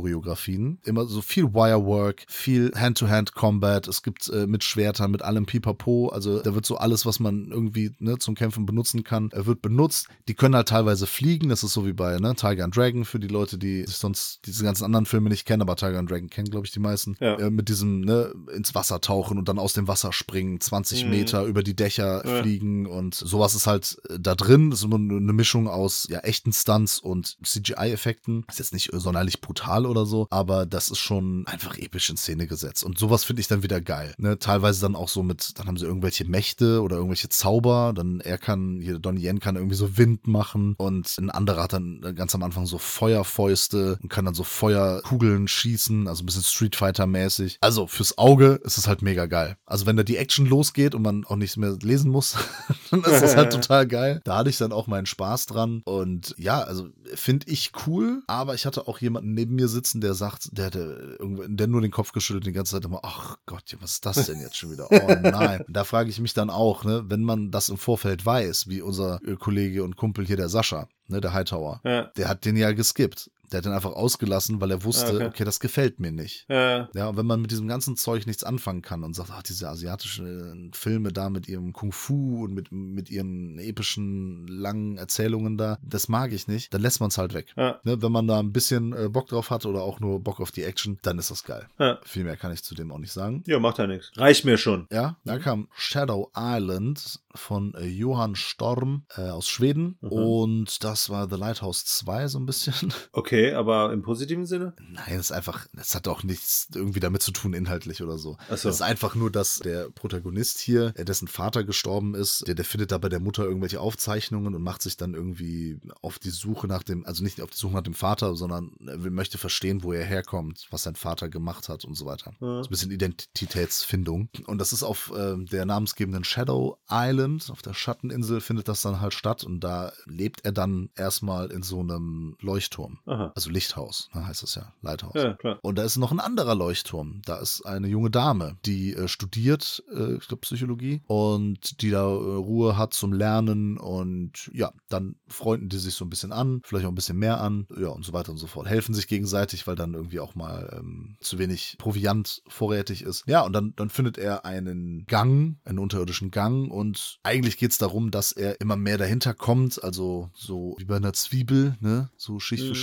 Kampfchoreografien. Immer so viel Wirework, viel Hand-to-Hand-Combat. Es gibt äh, mit Schwertern, mit allem Pipapo. Also da wird so alles, was man irgendwie ne, zum Kämpfen benutzen kann, äh, wird benutzt. Die können halt teilweise fliegen. Das ist so wie bei ne, Tiger and Dragon für die Leute, die sich sonst diese ganzen anderen Filme nicht kennen. Aber Tiger and Dragon kennen, glaube ich, die meisten. Ja. Äh, mit diesem ne, ins Wasser tauchen und dann aus dem Wasser springen, 20 Mhm. Meter über die Dächer Ja. fliegen und sowas ist halt äh, da drin. Das ist immer eine Mischung aus ja, echten Stunts und CGI-Effekten. Ist jetzt nicht sonderlich brutal oder so, aber das ist schon einfach episch in Szene gesetzt. Und sowas finde ich dann wieder geil. Ne? Teilweise dann auch so mit, dann haben sie irgendwelche Mächte oder irgendwelche Zauber. Dann er kann, hier Donnie Yen kann irgendwie so Wind machen und ein anderer hat dann ganz am Anfang so Feuerfäuste und kann dann so Feuerkugeln schießen, also ein bisschen Street Fighter-mäßig. Also fürs Auge ist es halt mega geil. Also wenn da die Action losgeht und man auch nichts mehr lesen muss, dann ist das halt total geil. Da hatte ich dann auch meinen Spaß dran. Und ja, also finde ich cool, aber ich hatte auch jemanden neben mir sitzen, der sagt, der hatte der nur den Kopf geschüttelt die ganze Zeit immer, ach Gott, was ist das denn jetzt schon wieder? Oh nein. da frage ich mich dann auch, ne, wenn man das im Vorfeld weiß, wie unser äh, Kollege und Kumpel hier, der Sascha, ne, der Hightower, Ja. der hat den ja geskippt. Der hat den einfach ausgelassen, weil er wusste, Okay. okay, das gefällt mir nicht. Ja. Ja, und wenn man mit diesem ganzen Zeug nichts anfangen kann und sagt, ach, diese asiatischen Filme da mit ihrem Kung Fu und mit, mit ihren epischen, langen Erzählungen da, das mag ich nicht, dann lässt man es halt weg. Ja. Ne, wenn man da ein bisschen äh, Bock drauf hat oder auch nur Bock auf die Action, dann ist das geil. Ja. Viel mehr kann ich zu dem auch nicht sagen. ja, macht ja nichts. Reicht mir schon. Ja, da Mhm. kam Shadow Island von äh, Johann Storm äh, aus Schweden Mhm. und das war The Lighthouse 2 so ein bisschen. Okay, aber im positiven Sinne? Nein, das ist einfach, das hat auch nichts irgendwie damit zu tun, inhaltlich oder so. Ach so. Das ist einfach nur, dass der Protagonist hier, äh, dessen Vater gestorben ist, der, der findet da bei der Mutter irgendwelche Aufzeichnungen und macht sich dann irgendwie auf die Suche nach dem, also nicht auf die Suche nach dem Vater, sondern er will- möchte verstehen, wo er herkommt, was sein Vater gemacht hat und so weiter. Ja. Das ist ein bisschen Identitätsfindung. Und das ist auf äh, der namensgebenden Shadow Island, auf der Schatteninsel findet das dann halt statt und da lebt er dann erstmal in so einem Leuchtturm. Aha. Also Lichthaus, ne, heißt es ja, Lighthouse. Ja, klar. Und da ist noch ein anderer Leuchtturm. Da ist eine junge Dame, die äh, studiert, äh, ich glaube, Psychologie und die da äh, Ruhe hat zum Lernen und ja, dann freunden die sich so ein bisschen an, vielleicht auch ein bisschen mehr an, ja, und so weiter und so fort. Helfen sich gegenseitig, weil dann irgendwie auch mal ähm, zu wenig Proviant vorrätig ist. Ja, und dann, dann findet er einen Gang, einen unterirdischen Gang und eigentlich geht es darum, dass er immer mehr dahinter kommt, also so wie bei einer Zwiebel, ne, so Schicht für Mhm.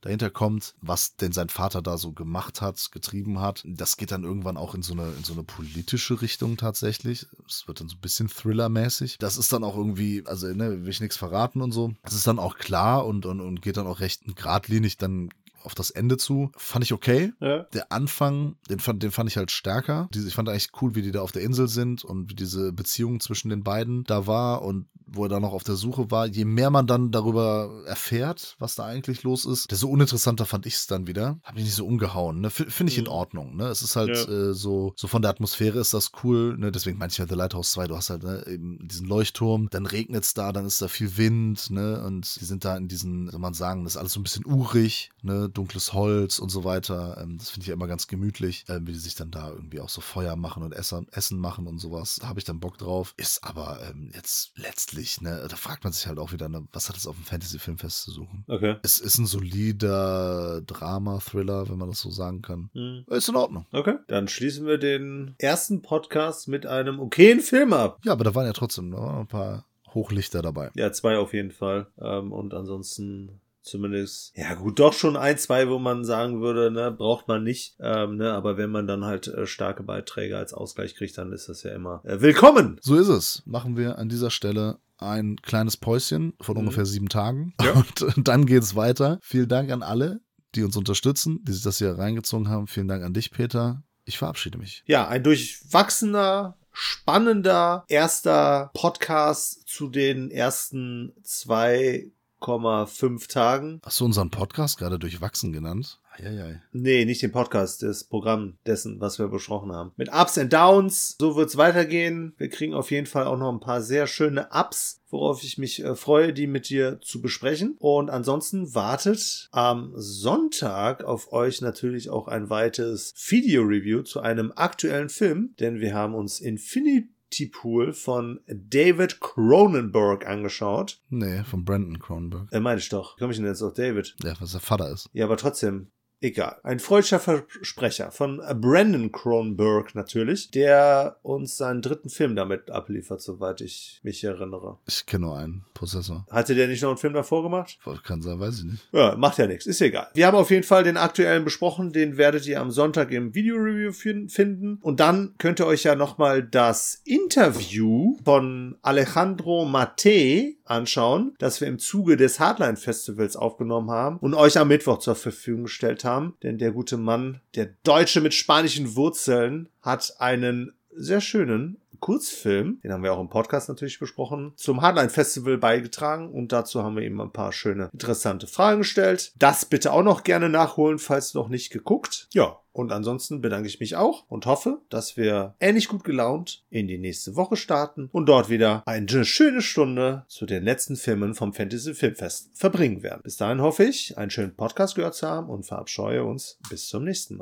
Dahinter kommt, was denn sein Vater da so gemacht hat, getrieben hat. Das geht dann irgendwann auch in so eine, in so eine politische Richtung tatsächlich. Es wird dann so ein bisschen Thriller-mäßig. Das ist dann auch irgendwie, also ne, will ich nichts verraten und so. Das ist dann auch klar und, und, und geht dann auch recht geradlinig dann auf das Ende zu, fand ich okay. Ja. Der Anfang, den fand, den fand ich halt stärker. Ich fand eigentlich cool, wie die da auf der Insel sind und wie diese Beziehung zwischen den beiden da war und wo er da noch auf der Suche war. Je mehr man dann darüber erfährt, was da eigentlich los ist, desto uninteressanter fand ich es dann wieder. Hab mich nicht so umgehauen. Ne? Finde ich in Ordnung. Ne? Es ist halt Ja. äh, so, so von der Atmosphäre ist das cool. Ne? Deswegen meinte ich ja The Lighthouse 2, du hast halt ne, eben diesen Leuchtturm, dann regnet es da, dann ist da viel Wind, ne? Und die sind da in diesen, soll man sagen, das ist alles so ein bisschen urig, ne? Dunkles Holz und so weiter. Ähm, das finde ich ja immer ganz gemütlich, ähm, wie die sich dann da irgendwie auch so Feuer machen und Essen, Essen machen und sowas. Da habe ich dann Bock drauf. Ist aber ähm, jetzt letztlich, ne, da fragt man sich halt auch wieder, ne, was hat es auf dem Fantasy-Filmfest zu suchen? Okay. Es ist ein solider Drama-Thriller, wenn man das so sagen kann. Hm. Ist in Ordnung. Okay. Dann schließen wir den ersten Podcast mit einem okayen Film ab. Ja, aber da waren ja trotzdem noch ein paar Hochlichter dabei. Ja, zwei auf jeden Fall. Ähm, und ansonsten zumindest, ja gut, doch schon ein, zwei, wo man sagen würde, ne, braucht man nicht. Ähm, ne, aber wenn man dann halt äh, starke Beiträge als Ausgleich kriegt, dann ist das ja immer äh, willkommen. So ist es. Machen wir an dieser Stelle ein kleines Päuschen von ungefähr sieben Tagen. Ja. Und dann geht's weiter. Vielen Dank an alle, die uns unterstützen, die sich das hier reingezogen haben. Vielen Dank an dich, Peter. Ich verabschiede mich. Ja, ein durchwachsener, spannender erster Podcast zu den ersten 2,5 Tagen. Hast du unseren Podcast gerade durchwachsen genannt? Eieiei. Nee, nicht den Podcast, das Programm dessen, was wir besprochen haben. Mit Ups and Downs, so wird's weitergehen. Wir kriegen auf jeden Fall auch noch ein paar sehr schöne Ups, worauf ich mich äh, freue, die mit dir zu besprechen. Und ansonsten wartet am Sonntag auf euch natürlich auch ein weiteres Video-Review zu einem aktuellen Film, denn wir haben uns Infinity Pool von David Cronenberg angeschaut. Nee, von Brandon Cronenberg. Äh, meine ich doch. Komme ich denn jetzt auf David? Ja, was der Vater ist. Ja, aber trotzdem, egal. Ein freudscher Versprecher von Brandon Cronenberg natürlich, der uns seinen dritten Film damit abliefert, soweit ich mich erinnere. Ich kenne nur einen Prozessor. Hatte der nicht noch einen Film davor gemacht? Kann sein, weiß ich nicht. Ja, macht ja nichts, ist egal. Wir haben auf jeden Fall den aktuellen besprochen, den werdet ihr am Sonntag im Video-Review fin- finden. Und dann könnt ihr euch ja nochmal das Interview von Alejandro Mate anschauen, das wir im Zuge des Hardline Festivals aufgenommen haben und euch am Mittwoch zur Verfügung gestellt haben. Denn der gute Mann, der Deutsche mit spanischen Wurzeln, hat einen sehr schönen Kurzfilm, den haben wir auch im Podcast natürlich besprochen, zum Hardline Festival beigetragen und dazu haben wir ihm ein paar schöne, interessante Fragen gestellt. Das bitte auch noch gerne nachholen, falls noch nicht geguckt. Ja, und ansonsten bedanke ich mich auch und hoffe, dass wir ähnlich gut gelaunt in die nächste Woche starten und dort wieder eine schöne Stunde zu den letzten Filmen vom Fantasy Filmfest verbringen werden. Bis dahin hoffe ich, einen schönen Podcast gehört zu haben und verabscheue uns bis zum nächsten Mal.